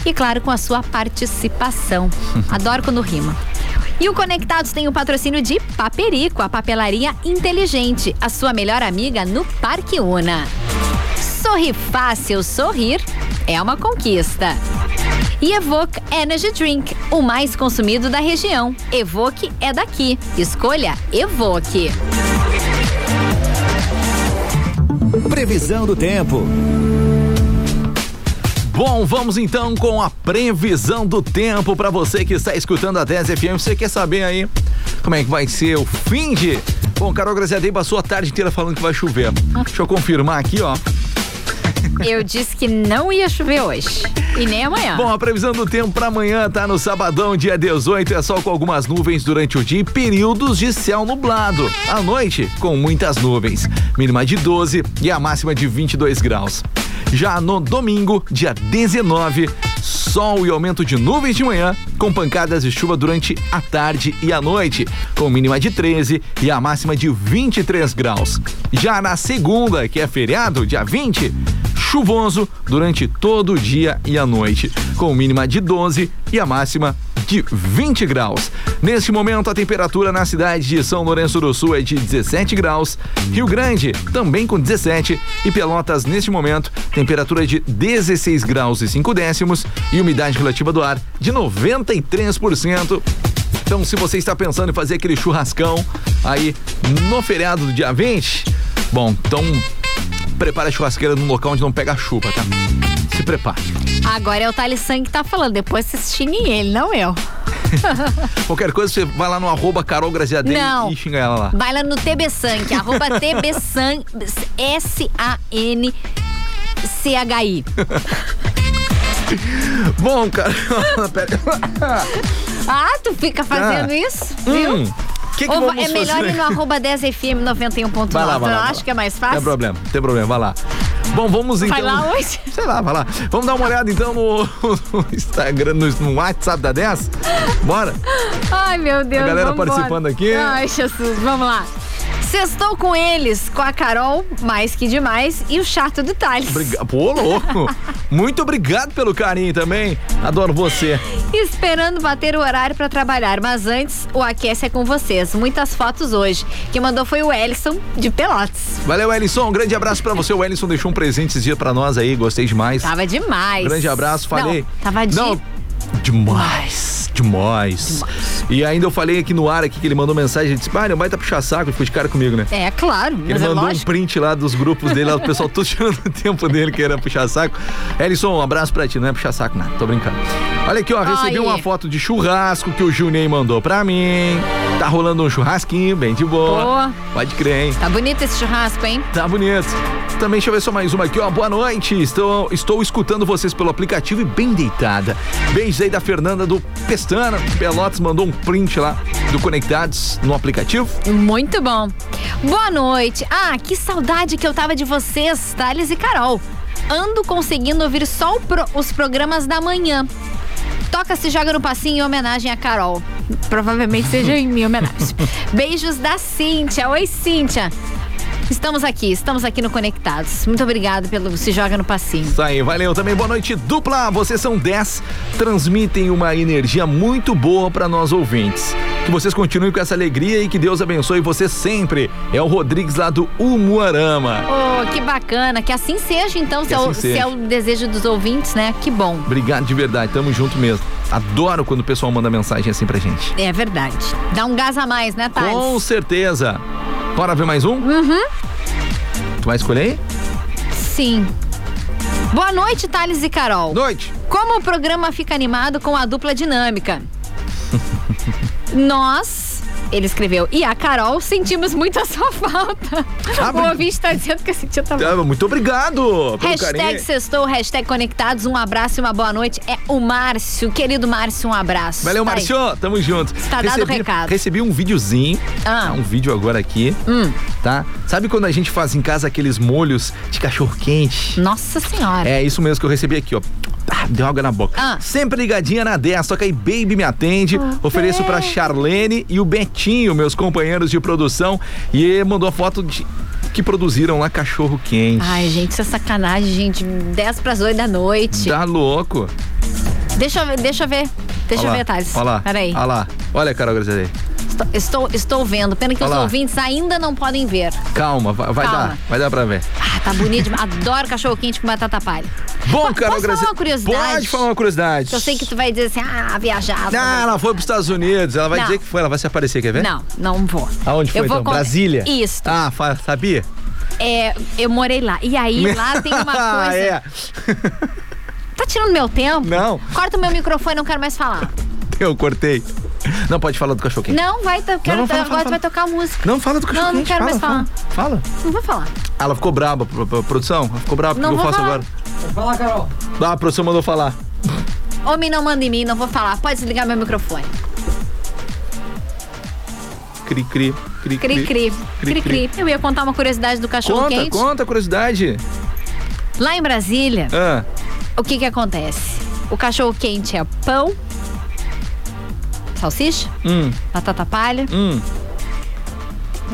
[SPEAKER 2] e, claro, com a sua participação. Adoro quando rima. E o Conectados tem o patrocínio de Paperico, a papelaria inteligente, a sua melhor amiga no Parque Una. Sorri fácil, sorrir é uma conquista. E Evoque Energy Drink, o mais consumido da região. Evoque é daqui. Escolha Evoque.
[SPEAKER 11] Previsão do tempo.
[SPEAKER 1] Bom, vamos então com a previsão do tempo para você que está escutando a 10 FM. Você quer saber aí como é que vai ser o fim de. Bom, Carol Graziadei passou a tarde inteira falando que vai chover. Deixa eu confirmar aqui, ó.
[SPEAKER 2] Eu disse que não ia chover hoje. E nem amanhã.
[SPEAKER 1] Bom, a previsão do tempo para amanhã tá no sabadão, dia 18, é sol com algumas nuvens durante o dia e períodos de céu nublado. À noite, com muitas nuvens. Mínima de 12 e a máxima de 22 graus. Já no domingo, dia 19, sol e aumento de nuvens de manhã, com pancadas de chuva durante a tarde e a noite, com mínima de 13 e a máxima de 23 graus. Já na segunda, que é feriado, dia 20, chuvoso durante todo o dia e a noite, com mínima de 12 e a máxima de 20 graus. Neste momento, a temperatura na cidade de São Lourenço do Sul é de 17 graus, Rio Grande também com 17 e Pelotas, neste momento, temperatura de 16 graus e 5 décimos e umidade relativa do ar de 93%. Então, se você está pensando em fazer aquele churrascão aí no feriado do dia 20, bom, então prepare a churrasqueira num local onde não pega chuva, tá? Se prepare.
[SPEAKER 2] Agora é o Talissan que tá falando. Depois vocês xinguem ele, não eu.
[SPEAKER 1] Qualquer coisa, você vai lá no arroba Carol Graziadei
[SPEAKER 2] Não.
[SPEAKER 1] e xinga ela lá.
[SPEAKER 2] Vai lá no TBSank, arroba TBSank, S-A-N-C-H-I.
[SPEAKER 1] Bom, cara.
[SPEAKER 2] Ah, tu fica fazendo
[SPEAKER 1] Ah.
[SPEAKER 2] isso, viu?
[SPEAKER 1] Hum, que que
[SPEAKER 2] Ou é melhor
[SPEAKER 1] fazer?
[SPEAKER 2] ir no arroba 10FM 91.9.
[SPEAKER 1] Vai lá, vai lá,
[SPEAKER 2] Eu acho que é mais
[SPEAKER 1] Não tem
[SPEAKER 2] fácil.
[SPEAKER 1] problema, não tem problema, vai lá. Bom, vamos então.
[SPEAKER 2] Vai lá hoje?
[SPEAKER 1] Sei lá, vai lá. Vamos dar uma olhada então no, no Instagram, no, no WhatsApp da 10? Bora?
[SPEAKER 2] Ai, meu Deus.
[SPEAKER 1] A galera participando aqui.
[SPEAKER 2] Ai, Jesus, vamos lá. Sextou com eles, com a Carol, mais que demais, e o chato do Thales.
[SPEAKER 1] Pô, louco. Muito obrigado pelo carinho também. Adoro você.
[SPEAKER 2] Esperando bater o horário pra trabalhar, mas antes o aquece é com vocês. Muitas fotos hoje. Quem mandou foi o Ellison de Pelotas.
[SPEAKER 1] Valeu, Ellison. Um grande abraço pra você. O Ellison deixou um presente esses dias pra nós aí. Gostei demais.
[SPEAKER 2] Tava demais.
[SPEAKER 1] Grande abraço, falei.
[SPEAKER 2] Não, tava de...
[SPEAKER 1] Não, demais, demais. E ainda eu falei aqui no ar aqui que ele mandou mensagem, ele disse, "Bah, não vai tá puxar saco, ele ficou de cara comigo, né?
[SPEAKER 2] É, claro,
[SPEAKER 1] Ele
[SPEAKER 2] é
[SPEAKER 1] mandou um
[SPEAKER 2] lógico.
[SPEAKER 1] print lá dos grupos dele, lá, o pessoal todo tirando o tempo dele, que era puxar saco. Ellison, um abraço pra ti, não é puxar saco, nada, tô brincando. Olha aqui, ó, recebi
[SPEAKER 2] Aí.
[SPEAKER 1] uma foto de churrasco que o Juninho mandou pra mim. Tá rolando um churrasquinho, bem de boa.
[SPEAKER 2] Boa.
[SPEAKER 1] Pode crer, hein?
[SPEAKER 2] Tá bonito esse churrasco, hein?
[SPEAKER 1] Tá bonito. Também, deixa eu ver só mais uma aqui, ó. Boa noite. Estou, estou escutando vocês pelo aplicativo e bem deitada. Beijos aí da Fernanda do Pestana. Pelotas mandou um print lá do Conectados no aplicativo.
[SPEAKER 2] Muito bom. Boa noite. Ah, que saudade que eu tava de vocês, Thales e Carol. Ando conseguindo ouvir só pro- os programas da manhã. Toca se joga no passinho em homenagem a Carol. Provavelmente seja em minha homenagem. Beijos da Cíntia. Oi, Cíntia. Estamos aqui, estamos aqui no Conectados. Muito obrigada pelo Se Joga no Passinho.
[SPEAKER 1] Isso aí, valeu também. Boa noite, dupla. Vocês são 10, transmitem uma energia muito boa para nós ouvintes. Que vocês continuem com essa alegria e que Deus abençoe vocês sempre. É o Rodrigues lá do Umuarama.
[SPEAKER 2] Oh, que bacana. Que assim seja, então, se,
[SPEAKER 1] Que
[SPEAKER 2] é o,
[SPEAKER 1] assim
[SPEAKER 2] se é
[SPEAKER 1] seja.
[SPEAKER 2] o desejo dos ouvintes, né? Que bom.
[SPEAKER 1] Obrigado de verdade, tamo junto mesmo. Adoro quando o pessoal manda mensagem assim pra gente.
[SPEAKER 2] É verdade. Dá um gás a mais, né, Thales?
[SPEAKER 1] Com certeza. Bora ver mais um?
[SPEAKER 2] Uhum.
[SPEAKER 1] Tu vai escolher aí?
[SPEAKER 2] Sim. Boa noite, Thales e Carol.
[SPEAKER 1] Noite.
[SPEAKER 2] Como o programa fica animado com a dupla dinâmica? Nós, ele escreveu, e a Carol sentimos muito a sua falta.
[SPEAKER 1] Ah,
[SPEAKER 2] o ouvinte tá dizendo que Cintia tá
[SPEAKER 1] Ah, Muito obrigado
[SPEAKER 2] Hashtag
[SPEAKER 1] carinho.
[SPEAKER 2] sextou, hashtag conectados, um abraço e uma boa noite. É o Márcio, querido Márcio, um abraço.
[SPEAKER 1] Valeu,
[SPEAKER 2] Tá aí.
[SPEAKER 1] Márcio. Tamo junto.
[SPEAKER 2] Tá dado o recado.
[SPEAKER 1] Recebi um videozinho.
[SPEAKER 2] Ah.
[SPEAKER 1] Um vídeo agora aqui.
[SPEAKER 2] Hum.
[SPEAKER 1] Tá? Sabe quando a gente faz em casa aqueles molhos de cachorro quente?
[SPEAKER 2] Nossa senhora.
[SPEAKER 1] É isso mesmo que eu recebi aqui, ó. Ah, deu água na boca.
[SPEAKER 2] Ah.
[SPEAKER 1] Sempre ligadinha na 10, só que aí Baby me atende. Ofereço pra Charlene e o Betinho, meus companheiros de produção. E mandou a foto de que produziram lá cachorro quente.
[SPEAKER 2] Ai, gente, isso é sacanagem, gente. 10 pras 8 da noite.
[SPEAKER 1] Tá louco.
[SPEAKER 2] Deixa eu ver, deixa eu ver. Deixa
[SPEAKER 1] Olha
[SPEAKER 2] eu ver, Thales.
[SPEAKER 1] Olha lá.
[SPEAKER 2] Peraí.
[SPEAKER 1] Olha lá. Olha, Carol Graziadei.
[SPEAKER 2] Estou, estou, estou vendo. Pena que
[SPEAKER 1] Olha
[SPEAKER 2] os ouvintes ainda não podem ver.
[SPEAKER 1] Calma, vai, vai
[SPEAKER 2] Calma.
[SPEAKER 1] dar. Vai dar pra ver.
[SPEAKER 2] Ah, tá bonito. Adoro cachorro quente com batata palha.
[SPEAKER 1] Bom, Carol
[SPEAKER 2] Posso falar uma curiosidade?
[SPEAKER 1] Pode falar uma curiosidade.
[SPEAKER 2] Eu sei que tu vai dizer assim, ah, viajava.
[SPEAKER 1] Ah, ela foi pros Estados Unidos. Ela vai
[SPEAKER 2] Não.
[SPEAKER 1] dizer que foi. Ela vai se aparecer, quer ver?
[SPEAKER 2] Não, não vou.
[SPEAKER 1] Aonde foi
[SPEAKER 2] Eu vou
[SPEAKER 1] então?
[SPEAKER 2] con-
[SPEAKER 1] Brasília?
[SPEAKER 2] Isso.
[SPEAKER 1] Ah, sabia?
[SPEAKER 2] É, eu morei lá. E aí, lá tem uma
[SPEAKER 1] Ah,
[SPEAKER 2] coisa.
[SPEAKER 1] é.
[SPEAKER 2] Tá tirando meu tempo?
[SPEAKER 1] Não.
[SPEAKER 2] Corta o meu microfone, não quero mais falar.
[SPEAKER 1] Eu cortei. Não, pode falar do cachorro quente.
[SPEAKER 2] Não, vai, quero,
[SPEAKER 1] não, fala,
[SPEAKER 2] agora
[SPEAKER 1] fala,
[SPEAKER 2] tu vai tocar música.
[SPEAKER 1] Não, fala do cachorro
[SPEAKER 2] Não, não
[SPEAKER 1] quente.
[SPEAKER 2] quero mais
[SPEAKER 1] fala,
[SPEAKER 2] falar.
[SPEAKER 1] Fala.
[SPEAKER 2] Não vou falar.
[SPEAKER 1] Ah, Ela ficou braba, pro- pro- produção. Ela ficou braba. O que
[SPEAKER 2] Não
[SPEAKER 1] eu faço
[SPEAKER 2] falar.
[SPEAKER 1] agora?
[SPEAKER 14] Fala, Carol.
[SPEAKER 1] Ah, a produção mandou falar.
[SPEAKER 2] Homem não manda em mim, não vou falar. Pode desligar meu microfone.
[SPEAKER 1] Cri, cri, cri,
[SPEAKER 2] Cri, cri. Cri, cri. Eu ia contar uma curiosidade do cachorro
[SPEAKER 1] Conta,
[SPEAKER 2] quente.
[SPEAKER 1] conta a curiosidade.
[SPEAKER 2] Lá em Brasília,
[SPEAKER 1] Ah,
[SPEAKER 2] o que que acontece? O cachorro quente é pão, salsicha,
[SPEAKER 1] hum,
[SPEAKER 2] batata palha.
[SPEAKER 1] hum.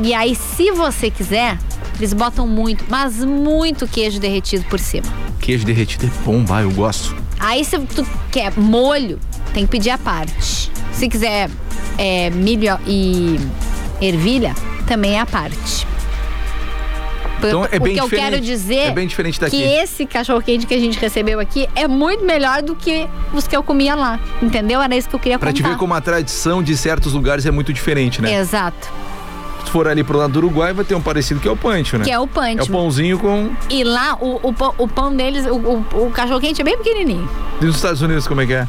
[SPEAKER 2] E aí, se você quiser, eles botam muito, mas muito queijo derretido por cima.
[SPEAKER 1] Queijo derretido é bom, vai, eu gosto.
[SPEAKER 2] Aí, se tu quer molho, tem que pedir a parte. Se quiser é, milho e ervilha, também é a parte. P-
[SPEAKER 1] Então, é
[SPEAKER 2] o
[SPEAKER 1] bem
[SPEAKER 2] que eu
[SPEAKER 1] diferente.
[SPEAKER 2] quero dizer
[SPEAKER 1] É bem diferente daqui.
[SPEAKER 2] que esse cachorro quente que a gente recebeu aqui é muito melhor do que os que eu comia lá. Entendeu? Era isso que eu queria
[SPEAKER 1] Pra
[SPEAKER 2] contar.
[SPEAKER 1] te ver como a tradição de certos lugares é muito diferente, né?
[SPEAKER 2] Exato.
[SPEAKER 1] Se for ali pro lado do Uruguai, vai ter um parecido que é o pancho, né?
[SPEAKER 2] Que é o pancho.
[SPEAKER 1] É o pãozinho com...
[SPEAKER 2] E lá, o, o, pão- o pão deles, o, o, o cachorro quente é bem pequenininho.
[SPEAKER 1] E nos Estados Unidos, como é que é?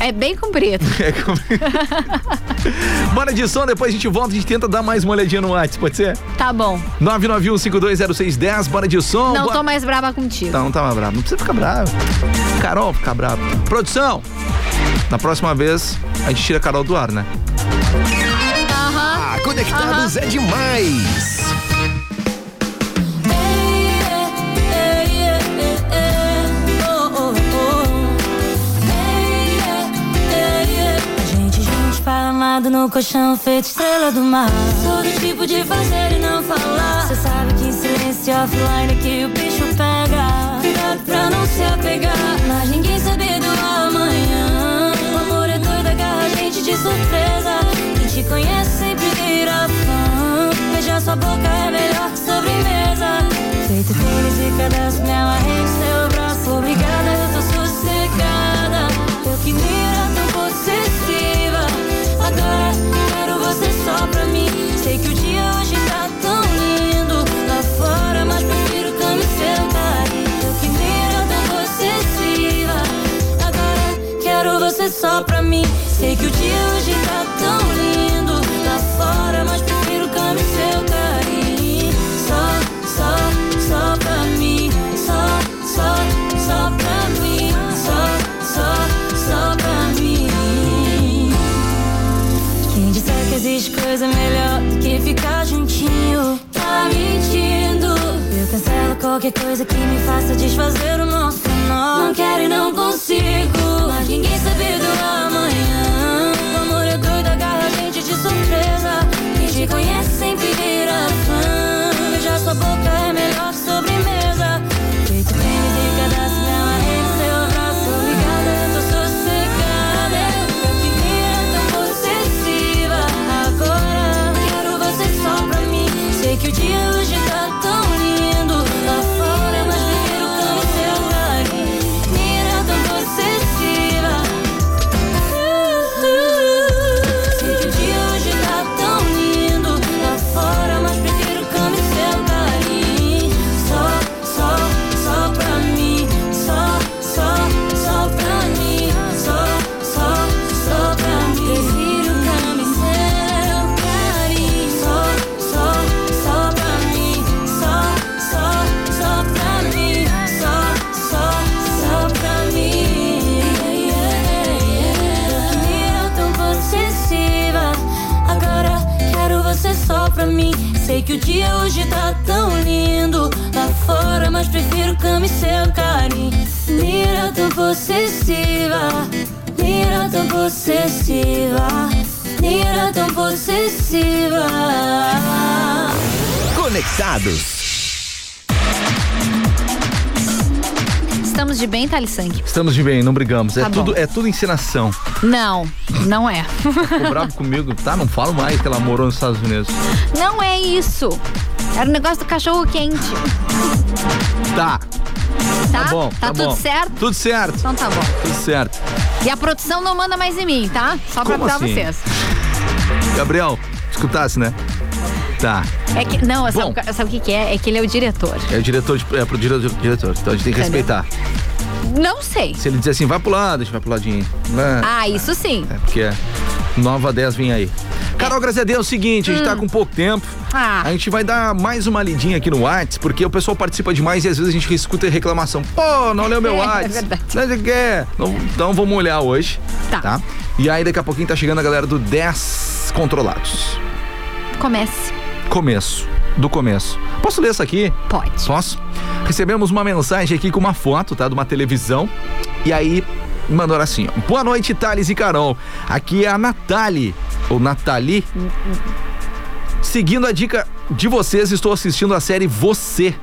[SPEAKER 2] É bem comprido.
[SPEAKER 1] É como... Bora de som, depois a gente volta e a gente tenta dar mais uma olhadinha no WhatsApp, pode ser?
[SPEAKER 2] Tá bom.
[SPEAKER 1] 991-520610, bora de som.
[SPEAKER 2] Não
[SPEAKER 1] bora-
[SPEAKER 2] tô mais brava contigo.
[SPEAKER 1] Não, não tá mais bravo. Não precisa ficar bravo. Carol ficar bravo. Produção, na próxima vez a gente tira a Carol do ar, né?
[SPEAKER 11] Conectados é demais.
[SPEAKER 15] Amado no colchão feito estrela do mar. Sou do tipo de fazer e não falar. Cê sabe que em silêncio offline que o bicho pega. Cuidado pra não se apegar, mas ninguém sabe do amanhã. O amor é doido, agarra a gente de surpresa. Quem te conhece. Sua boca é melhor que sobremesa. Feito tênis e cadastro, amarrei no seu braço. Obrigada, eu tô sossegada. Eu que nem era tão possessiva. Agora quero você só pra mim. Sei que o dia hoje tá tão lindo lá fora, mas prefiro carinho. Eu que nem era tão possessiva. Agora quero você só pra mim. Sei que o dia hoje tá tão lindo existe coisa melhor do que ficar juntinho, tá mentindo. Eu cancelo qualquer coisa que me faça desfazer o nosso nó. Não quero e não consigo, mas ninguém sabe do amanhã. O amor é doido, agarra a gente de surpresa. Quem te conhece sempre vira
[SPEAKER 2] Estamos de bem,
[SPEAKER 1] não brigamos. É,
[SPEAKER 2] Tá bom.
[SPEAKER 1] tudo, é tudo encenação.
[SPEAKER 2] Não, não é.
[SPEAKER 1] Ficou bravo comigo, tá? Não falo mais que ela morou nos Estados Unidos.
[SPEAKER 2] Não é isso. Era o negócio do cachorro quente.
[SPEAKER 1] Tá.
[SPEAKER 2] Tá?
[SPEAKER 1] Tá bom, tá
[SPEAKER 2] tudo
[SPEAKER 1] bom.
[SPEAKER 2] certo?
[SPEAKER 1] Tudo certo.
[SPEAKER 2] Então tá bom.
[SPEAKER 1] Tudo certo.
[SPEAKER 2] E a produção não manda mais em mim, tá? Só pra
[SPEAKER 1] Como
[SPEAKER 2] avisar
[SPEAKER 1] assim?
[SPEAKER 2] vocês.
[SPEAKER 1] Gabriel, escutasse, né? Tá.
[SPEAKER 2] É que, não,
[SPEAKER 1] Bom.
[SPEAKER 2] sabe, sabe o que, que é? É que ele é o diretor.
[SPEAKER 1] É o diretor, de, é pro diretor, diretor. Então a gente tem que
[SPEAKER 2] Entendeu?
[SPEAKER 1] respeitar.
[SPEAKER 2] Não sei.
[SPEAKER 1] Se ele dizer assim, vai pro lado, a gente vai pro ladinho. Né?
[SPEAKER 2] Ah, isso sim.
[SPEAKER 1] É porque é nova 10 vem aí. Carol, graças a Deus, é o seguinte, a gente tá
[SPEAKER 2] Hum.
[SPEAKER 1] com pouco tempo.
[SPEAKER 2] Ah.
[SPEAKER 1] A gente vai dar mais uma lidinha aqui no Whats, porque o pessoal participa demais e às vezes a gente escuta reclamação. Pô, não leu meu
[SPEAKER 2] É,
[SPEAKER 1] Whats.
[SPEAKER 2] é verdade.
[SPEAKER 1] Não sei o que é. Não- Então vamos olhar hoje.
[SPEAKER 2] Tá.
[SPEAKER 1] E aí daqui a pouquinho tá chegando a galera do 10 Controlados.
[SPEAKER 2] Comece.
[SPEAKER 1] Começo. Do começo. Posso ler essa aqui?
[SPEAKER 2] Pode.
[SPEAKER 1] Posso? Recebemos uma mensagem aqui com uma foto, tá? De uma televisão. E aí mandaram assim, ó. Boa noite, Thales e Carol. Aqui é a Nathalie. Ou Nathalie. Seguindo a dica de vocês, estou assistindo a série Você.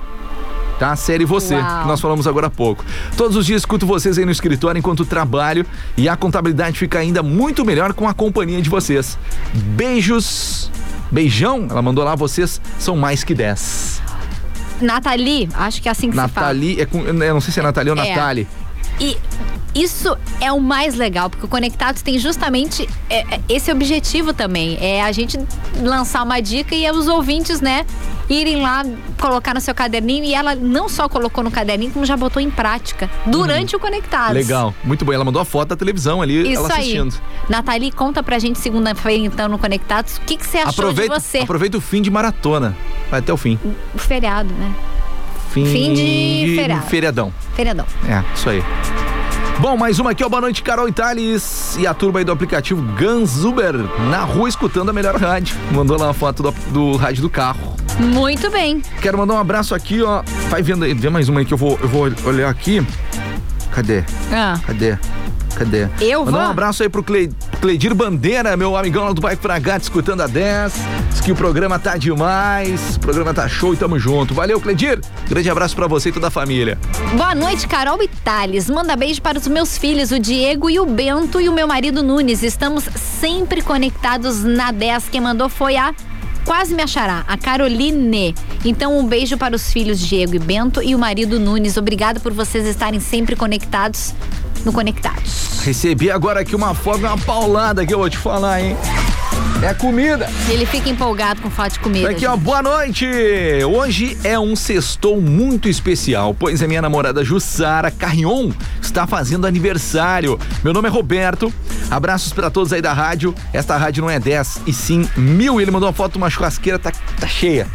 [SPEAKER 1] Tá? A série Você,
[SPEAKER 14] Uau.
[SPEAKER 1] que nós falamos agora há pouco. Todos os dias escuto vocês aí no escritório enquanto trabalho e a contabilidade fica ainda muito melhor com a companhia de vocês. Beijos. Beijão, ela mandou lá, vocês são mais que 10.
[SPEAKER 2] Nathalie, acho que é assim que se fala.
[SPEAKER 1] Nathalie, é com, eu não sei se é Nathalie ou
[SPEAKER 2] É.
[SPEAKER 1] Nathalie.
[SPEAKER 2] E isso é o mais legal, porque o Conectados tem justamente é, é, esse objetivo também. É a gente lançar uma dica e os ouvintes, né, irem lá colocar no seu caderninho. E ela não só colocou no caderninho, como já botou em prática durante o Conectados.
[SPEAKER 1] Legal, muito bom. Ela mandou a foto da televisão ali,
[SPEAKER 2] Isso
[SPEAKER 1] ela
[SPEAKER 2] aí.
[SPEAKER 1] assistindo.
[SPEAKER 2] Nathalie, conta pra gente segunda-feira, então, no Conectados. O que, que você achou
[SPEAKER 1] Aproveita,
[SPEAKER 2] de você?
[SPEAKER 1] aproveita o fim de maratona. Vai até o fim.
[SPEAKER 2] O feriado, né?
[SPEAKER 1] Fim,
[SPEAKER 2] Fim de feriado.
[SPEAKER 1] Feriadão.
[SPEAKER 2] Feriadão.
[SPEAKER 1] É, isso aí. Bom, mais uma aqui, ó. Boa noite, Carol Itales e a turma aí do aplicativo Ganzuber, na rua escutando a melhor rádio. Mandou lá uma foto do, do rádio do carro.
[SPEAKER 2] Muito bem.
[SPEAKER 1] Quero mandar um abraço aqui, ó. Vai vendo aí, vê mais uma aí que eu vou, eu vou olhar aqui. Cadê?
[SPEAKER 2] Ah.
[SPEAKER 1] Cadê? Cadê?
[SPEAKER 2] Eu
[SPEAKER 1] Mandar
[SPEAKER 2] vou?
[SPEAKER 1] um abraço aí pro Cle, Cleidir Bandeira, meu amigão lá do Bike Pra Gato, escutando a 10. Diz que o programa tá demais, o programa tá show e tamo junto. Valeu, Cleidir. Grande abraço pra você e toda a família.
[SPEAKER 2] Boa noite, Carol e Thales. Manda beijo para os meus filhos, o Diego e o Bento e o meu marido Nunes. Estamos sempre conectados na 10. Quem mandou foi a Quase me achará, a Caroline. Então, um beijo para os filhos Diego e Bento e o marido Nunes. Obrigada por vocês estarem sempre conectados no Conectados.
[SPEAKER 1] Recebi agora aqui uma foto, uma paulada que eu vou te falar, hein? É comida.
[SPEAKER 2] Ele fica empolgado com foto de comida.
[SPEAKER 1] Aqui, ó, boa noite! Hoje é um sextou muito especial, pois a minha namorada Jussara Carrion está fazendo aniversário. Meu nome é Roberto, abraços pra todos aí da rádio. Esta rádio não é 10 e sim mil. Ele mandou uma foto de uma churrasqueira, tá, tá cheia.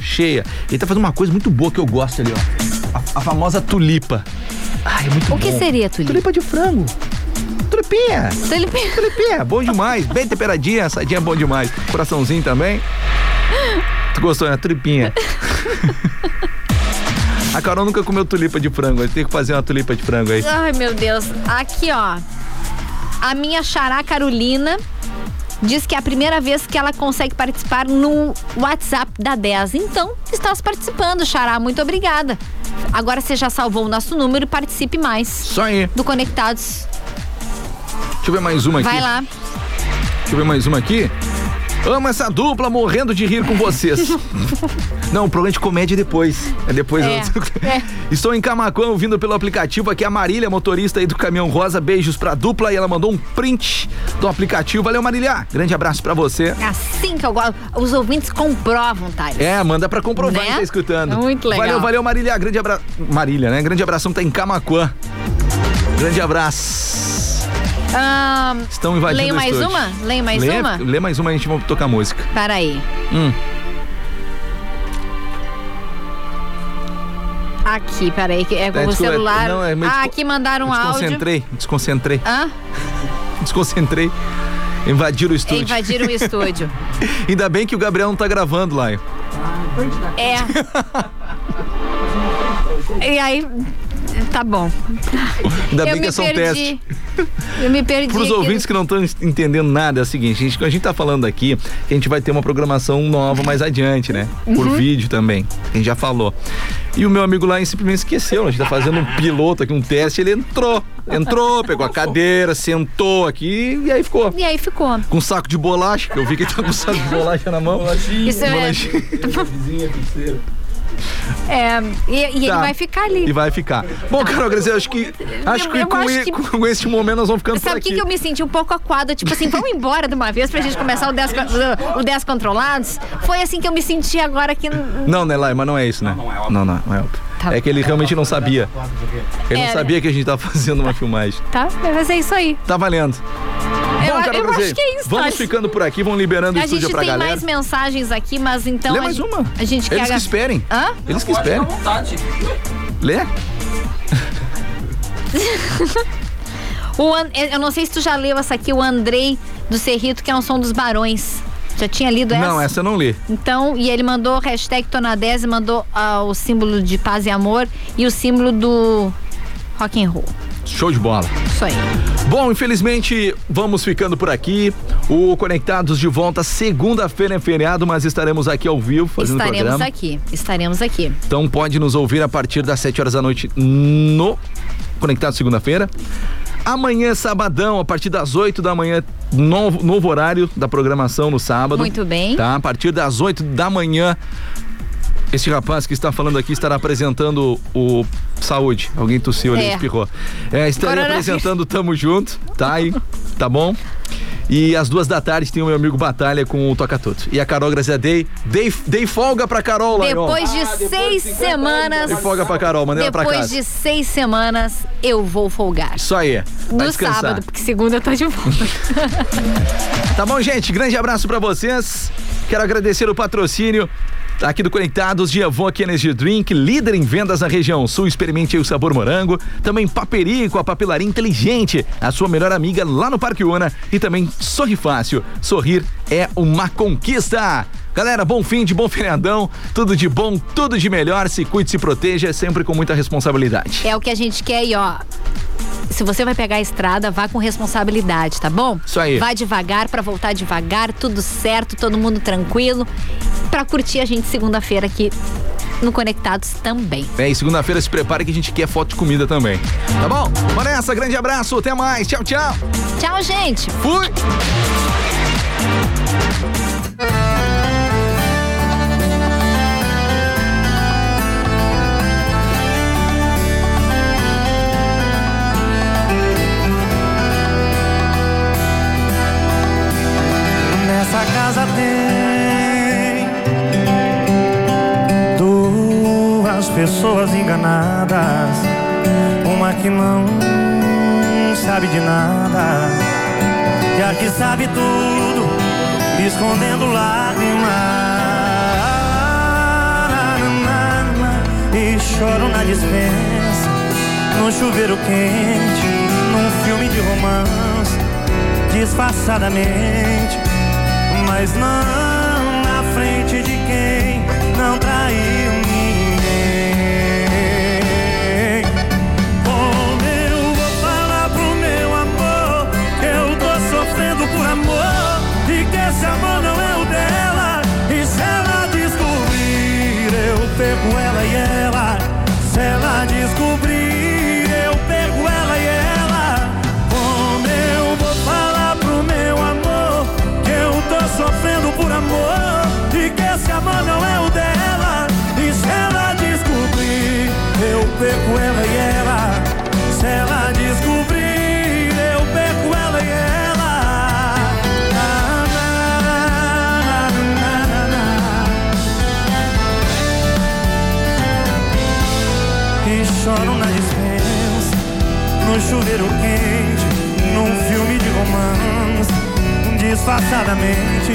[SPEAKER 1] Cheia. Ele tá fazendo uma coisa muito boa que eu gosto ali, ó. A, a famosa tulipa. Ai, é muito
[SPEAKER 2] O que
[SPEAKER 1] bom.
[SPEAKER 2] seria tulipa?
[SPEAKER 1] Tulipa de frango. Tulipinha.
[SPEAKER 2] Tulipinha.
[SPEAKER 1] Tulipinha, bom demais. Bem temperadinha, assadinha é bom demais. Coraçãozinho também. Tu gostou, né? Tulipinha. A Carol nunca comeu tulipa de frango. Tem que fazer uma tulipa de frango aí.
[SPEAKER 2] Ai, meu Deus. Aqui, ó. A minha xará Carolina diz que é a primeira vez que ela consegue participar no WhatsApp da 10. Então, estás participando, xará. Muito obrigada. Agora você já salvou o nosso número e participe mais.
[SPEAKER 1] Só aí.
[SPEAKER 2] Do Conectados.
[SPEAKER 1] Deixa eu ver mais uma aqui.
[SPEAKER 2] Vai lá.
[SPEAKER 1] Deixa eu ver mais uma aqui. Amo essa dupla, morrendo de rir com vocês. Não, o programa de comédia é depois. É depois.
[SPEAKER 2] É, é.
[SPEAKER 1] Estou em Camacuã ouvindo pelo aplicativo aqui a Marília, motorista aí do caminhão rosa. Beijos pra dupla e ela mandou um print do aplicativo. Valeu, Marília. Grande abraço pra você.
[SPEAKER 2] É assim que eu gosto. Os ouvintes comprovam, Thales.
[SPEAKER 1] É, manda pra comprovar
[SPEAKER 2] Né?
[SPEAKER 1] que tá escutando.
[SPEAKER 2] Muito legal.
[SPEAKER 1] Valeu, valeu, Marília. Grande abraço. Marília, né? Grande abração, tá em Camacuã. Grande abraço.
[SPEAKER 2] Ahn,
[SPEAKER 1] Estão invadindo
[SPEAKER 2] Leio
[SPEAKER 1] o
[SPEAKER 2] mais uma? Leio mais
[SPEAKER 1] lê,
[SPEAKER 2] uma?
[SPEAKER 1] Lê mais uma e a gente vai tocar música.
[SPEAKER 2] Peraí.
[SPEAKER 1] Hum.
[SPEAKER 2] Aqui, peraí, que é com
[SPEAKER 1] É,
[SPEAKER 2] o celular.
[SPEAKER 1] não, é
[SPEAKER 2] ah, aqui mandaram um áudio.
[SPEAKER 1] Desconcentrei, desconcentrei.
[SPEAKER 2] Hã?
[SPEAKER 1] Desconcentrei. Invadiram o estúdio.
[SPEAKER 2] Invadiram o estúdio.
[SPEAKER 1] Ainda bem que o Gabriel não tá gravando lá.
[SPEAKER 2] É. E aí, tá bom.
[SPEAKER 1] Ainda bem que é só um teste.
[SPEAKER 2] Eu me perdi.
[SPEAKER 1] Para os ouvintes que não estão entendendo nada, é o seguinte, a gente, a gente tá falando aqui que a gente vai ter uma programação nova mais adiante, né? Por
[SPEAKER 2] Uhum.
[SPEAKER 1] vídeo também. A gente já falou. E o meu amigo lá simplesmente esqueceu. A gente tá fazendo um piloto aqui, um teste, ele entrou. Entrou, pegou a cadeira, sentou aqui e aí ficou.
[SPEAKER 2] E aí ficou.
[SPEAKER 1] Com um saco de bolacha, que eu vi que ele tá com um saco de bolacha na mão.
[SPEAKER 2] Isso é-
[SPEAKER 1] Bolachinha.
[SPEAKER 2] É, e, e ele
[SPEAKER 1] Tá.
[SPEAKER 2] vai ficar ali.
[SPEAKER 1] E vai ficar. Bom, Carol Grazi, acho que, acho que,
[SPEAKER 2] eu
[SPEAKER 1] com,
[SPEAKER 2] acho que-
[SPEAKER 1] com esse momento nós vamos ficando por
[SPEAKER 2] Sabe o que, que eu me senti um pouco aquada? Tipo assim, vamos embora de uma vez pra gente começar o 10, co- o 10 controlados? Foi assim que eu me senti agora aqui. no-
[SPEAKER 1] Não, né, mas não é isso, né? Não, não, não é óbvio. É que ele realmente não sabia. Ele não
[SPEAKER 2] Era.
[SPEAKER 1] sabia que a gente tava fazendo uma filmagem.
[SPEAKER 2] Tá? Vai ser isso aí.
[SPEAKER 1] Tá valendo.
[SPEAKER 2] Eu-
[SPEAKER 1] Bom, Carol
[SPEAKER 2] eu acho que é isso,
[SPEAKER 1] Vamos ficando por aqui, vamos liberando o
[SPEAKER 2] A
[SPEAKER 1] estúdio
[SPEAKER 2] gente
[SPEAKER 1] pra
[SPEAKER 2] tem
[SPEAKER 1] galera.
[SPEAKER 2] mais mensagens aqui, mas então.
[SPEAKER 1] Lê
[SPEAKER 2] a
[SPEAKER 1] mais
[SPEAKER 2] gente-
[SPEAKER 1] uma.
[SPEAKER 2] A gente
[SPEAKER 1] Eles
[SPEAKER 2] quer.
[SPEAKER 1] que esperem.
[SPEAKER 2] Hã?
[SPEAKER 1] Eles que esperem. Lê?
[SPEAKER 2] O An- Eu não sei se tu já leu essa aqui, o Andrei do Cerrito, que é um som dos Barões. Já tinha lido essa?
[SPEAKER 1] Não, essa eu não li.
[SPEAKER 2] Então, e ele mandou hashtag Tonadese, mandou ah, o símbolo de paz e amor e o símbolo do rock and roll.
[SPEAKER 1] Show de bola.
[SPEAKER 2] Isso aí.
[SPEAKER 1] Bom, infelizmente vamos ficando por aqui. O Conectados de volta segunda-feira é feriado, mas estaremos aqui ao vivo fazendo
[SPEAKER 2] Estaremos
[SPEAKER 1] programa.
[SPEAKER 2] aqui. Estaremos aqui.
[SPEAKER 1] Então pode nos ouvir a partir das 7 horas da noite no Conectado segunda-feira. Amanhã, sabadão, a partir das 8 da manhã, novo, novo horário da programação no sábado.
[SPEAKER 2] Muito bem.
[SPEAKER 1] Tá? A partir das 8 da manhã, esse rapaz que está falando aqui estará apresentando o Saúde. Alguém tossiu ali,
[SPEAKER 2] É.
[SPEAKER 1] espirrou. É, estarei apresentando Tamo Junto, tá aí, tá bom? E às duas da tarde tem o meu amigo Batalha com o Toca Tudo. E a Carol Grazia Dei, dei, dei folga pra Carol, Laion.
[SPEAKER 2] Depois de seis semanas.
[SPEAKER 1] Dei folga pra Carol, mandei ela pra
[SPEAKER 2] Depois
[SPEAKER 1] casa.
[SPEAKER 2] de seis semanas, eu vou folgar.
[SPEAKER 1] Isso aí.
[SPEAKER 2] No
[SPEAKER 1] descansar.
[SPEAKER 2] sábado, porque segunda eu tô de volta.
[SPEAKER 1] Tá bom, gente? Grande abraço pra vocês. Quero agradecer o patrocínio aqui do Conectados de Evoque Energy Drink, líder em vendas na região sul. Experimente o sabor morango. Também Paperico, a papelaria inteligente, a sua melhor amiga lá no Parque Una. E também Sorri Fácil. Sorrir é uma conquista. Galera, bom fim de bom feriadão, tudo de bom, tudo de melhor, se cuide, se proteja, sempre com muita responsabilidade.
[SPEAKER 2] É o que a gente quer e ó. Se você vai pegar a estrada, vá com responsabilidade, tá bom?
[SPEAKER 1] Isso aí.
[SPEAKER 2] Vai devagar pra voltar devagar, tudo certo, todo mundo tranquilo, Pra curtir a gente segunda-feira aqui no Conectados também.
[SPEAKER 1] É, e segunda-feira se prepare que a gente quer foto de comida também. Tá bom? Bora nessa, grande abraço, até mais, tchau, tchau.
[SPEAKER 2] Tchau, gente.
[SPEAKER 1] Fui.
[SPEAKER 16] Pessoas enganadas, uma que não sabe de nada. E a que sabe tudo, escondendo lágrimas. E choro na dispensa, no chuveiro quente, num filme de romance disfarçadamente, mas não na frente de quem no chuveiro quente, num filme de romance, disfarçadamente,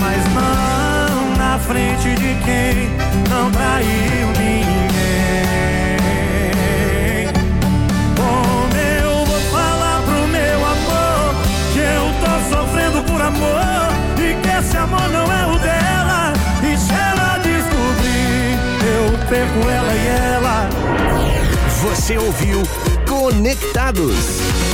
[SPEAKER 16] mas não na frente de quem não traiu ninguém. Como eu vou falar pro meu amor que eu tô sofrendo por amor e que esse amor não é o dela? E se ela descobrir, eu perco ela e ela.
[SPEAKER 3] Você ouviu Conectados.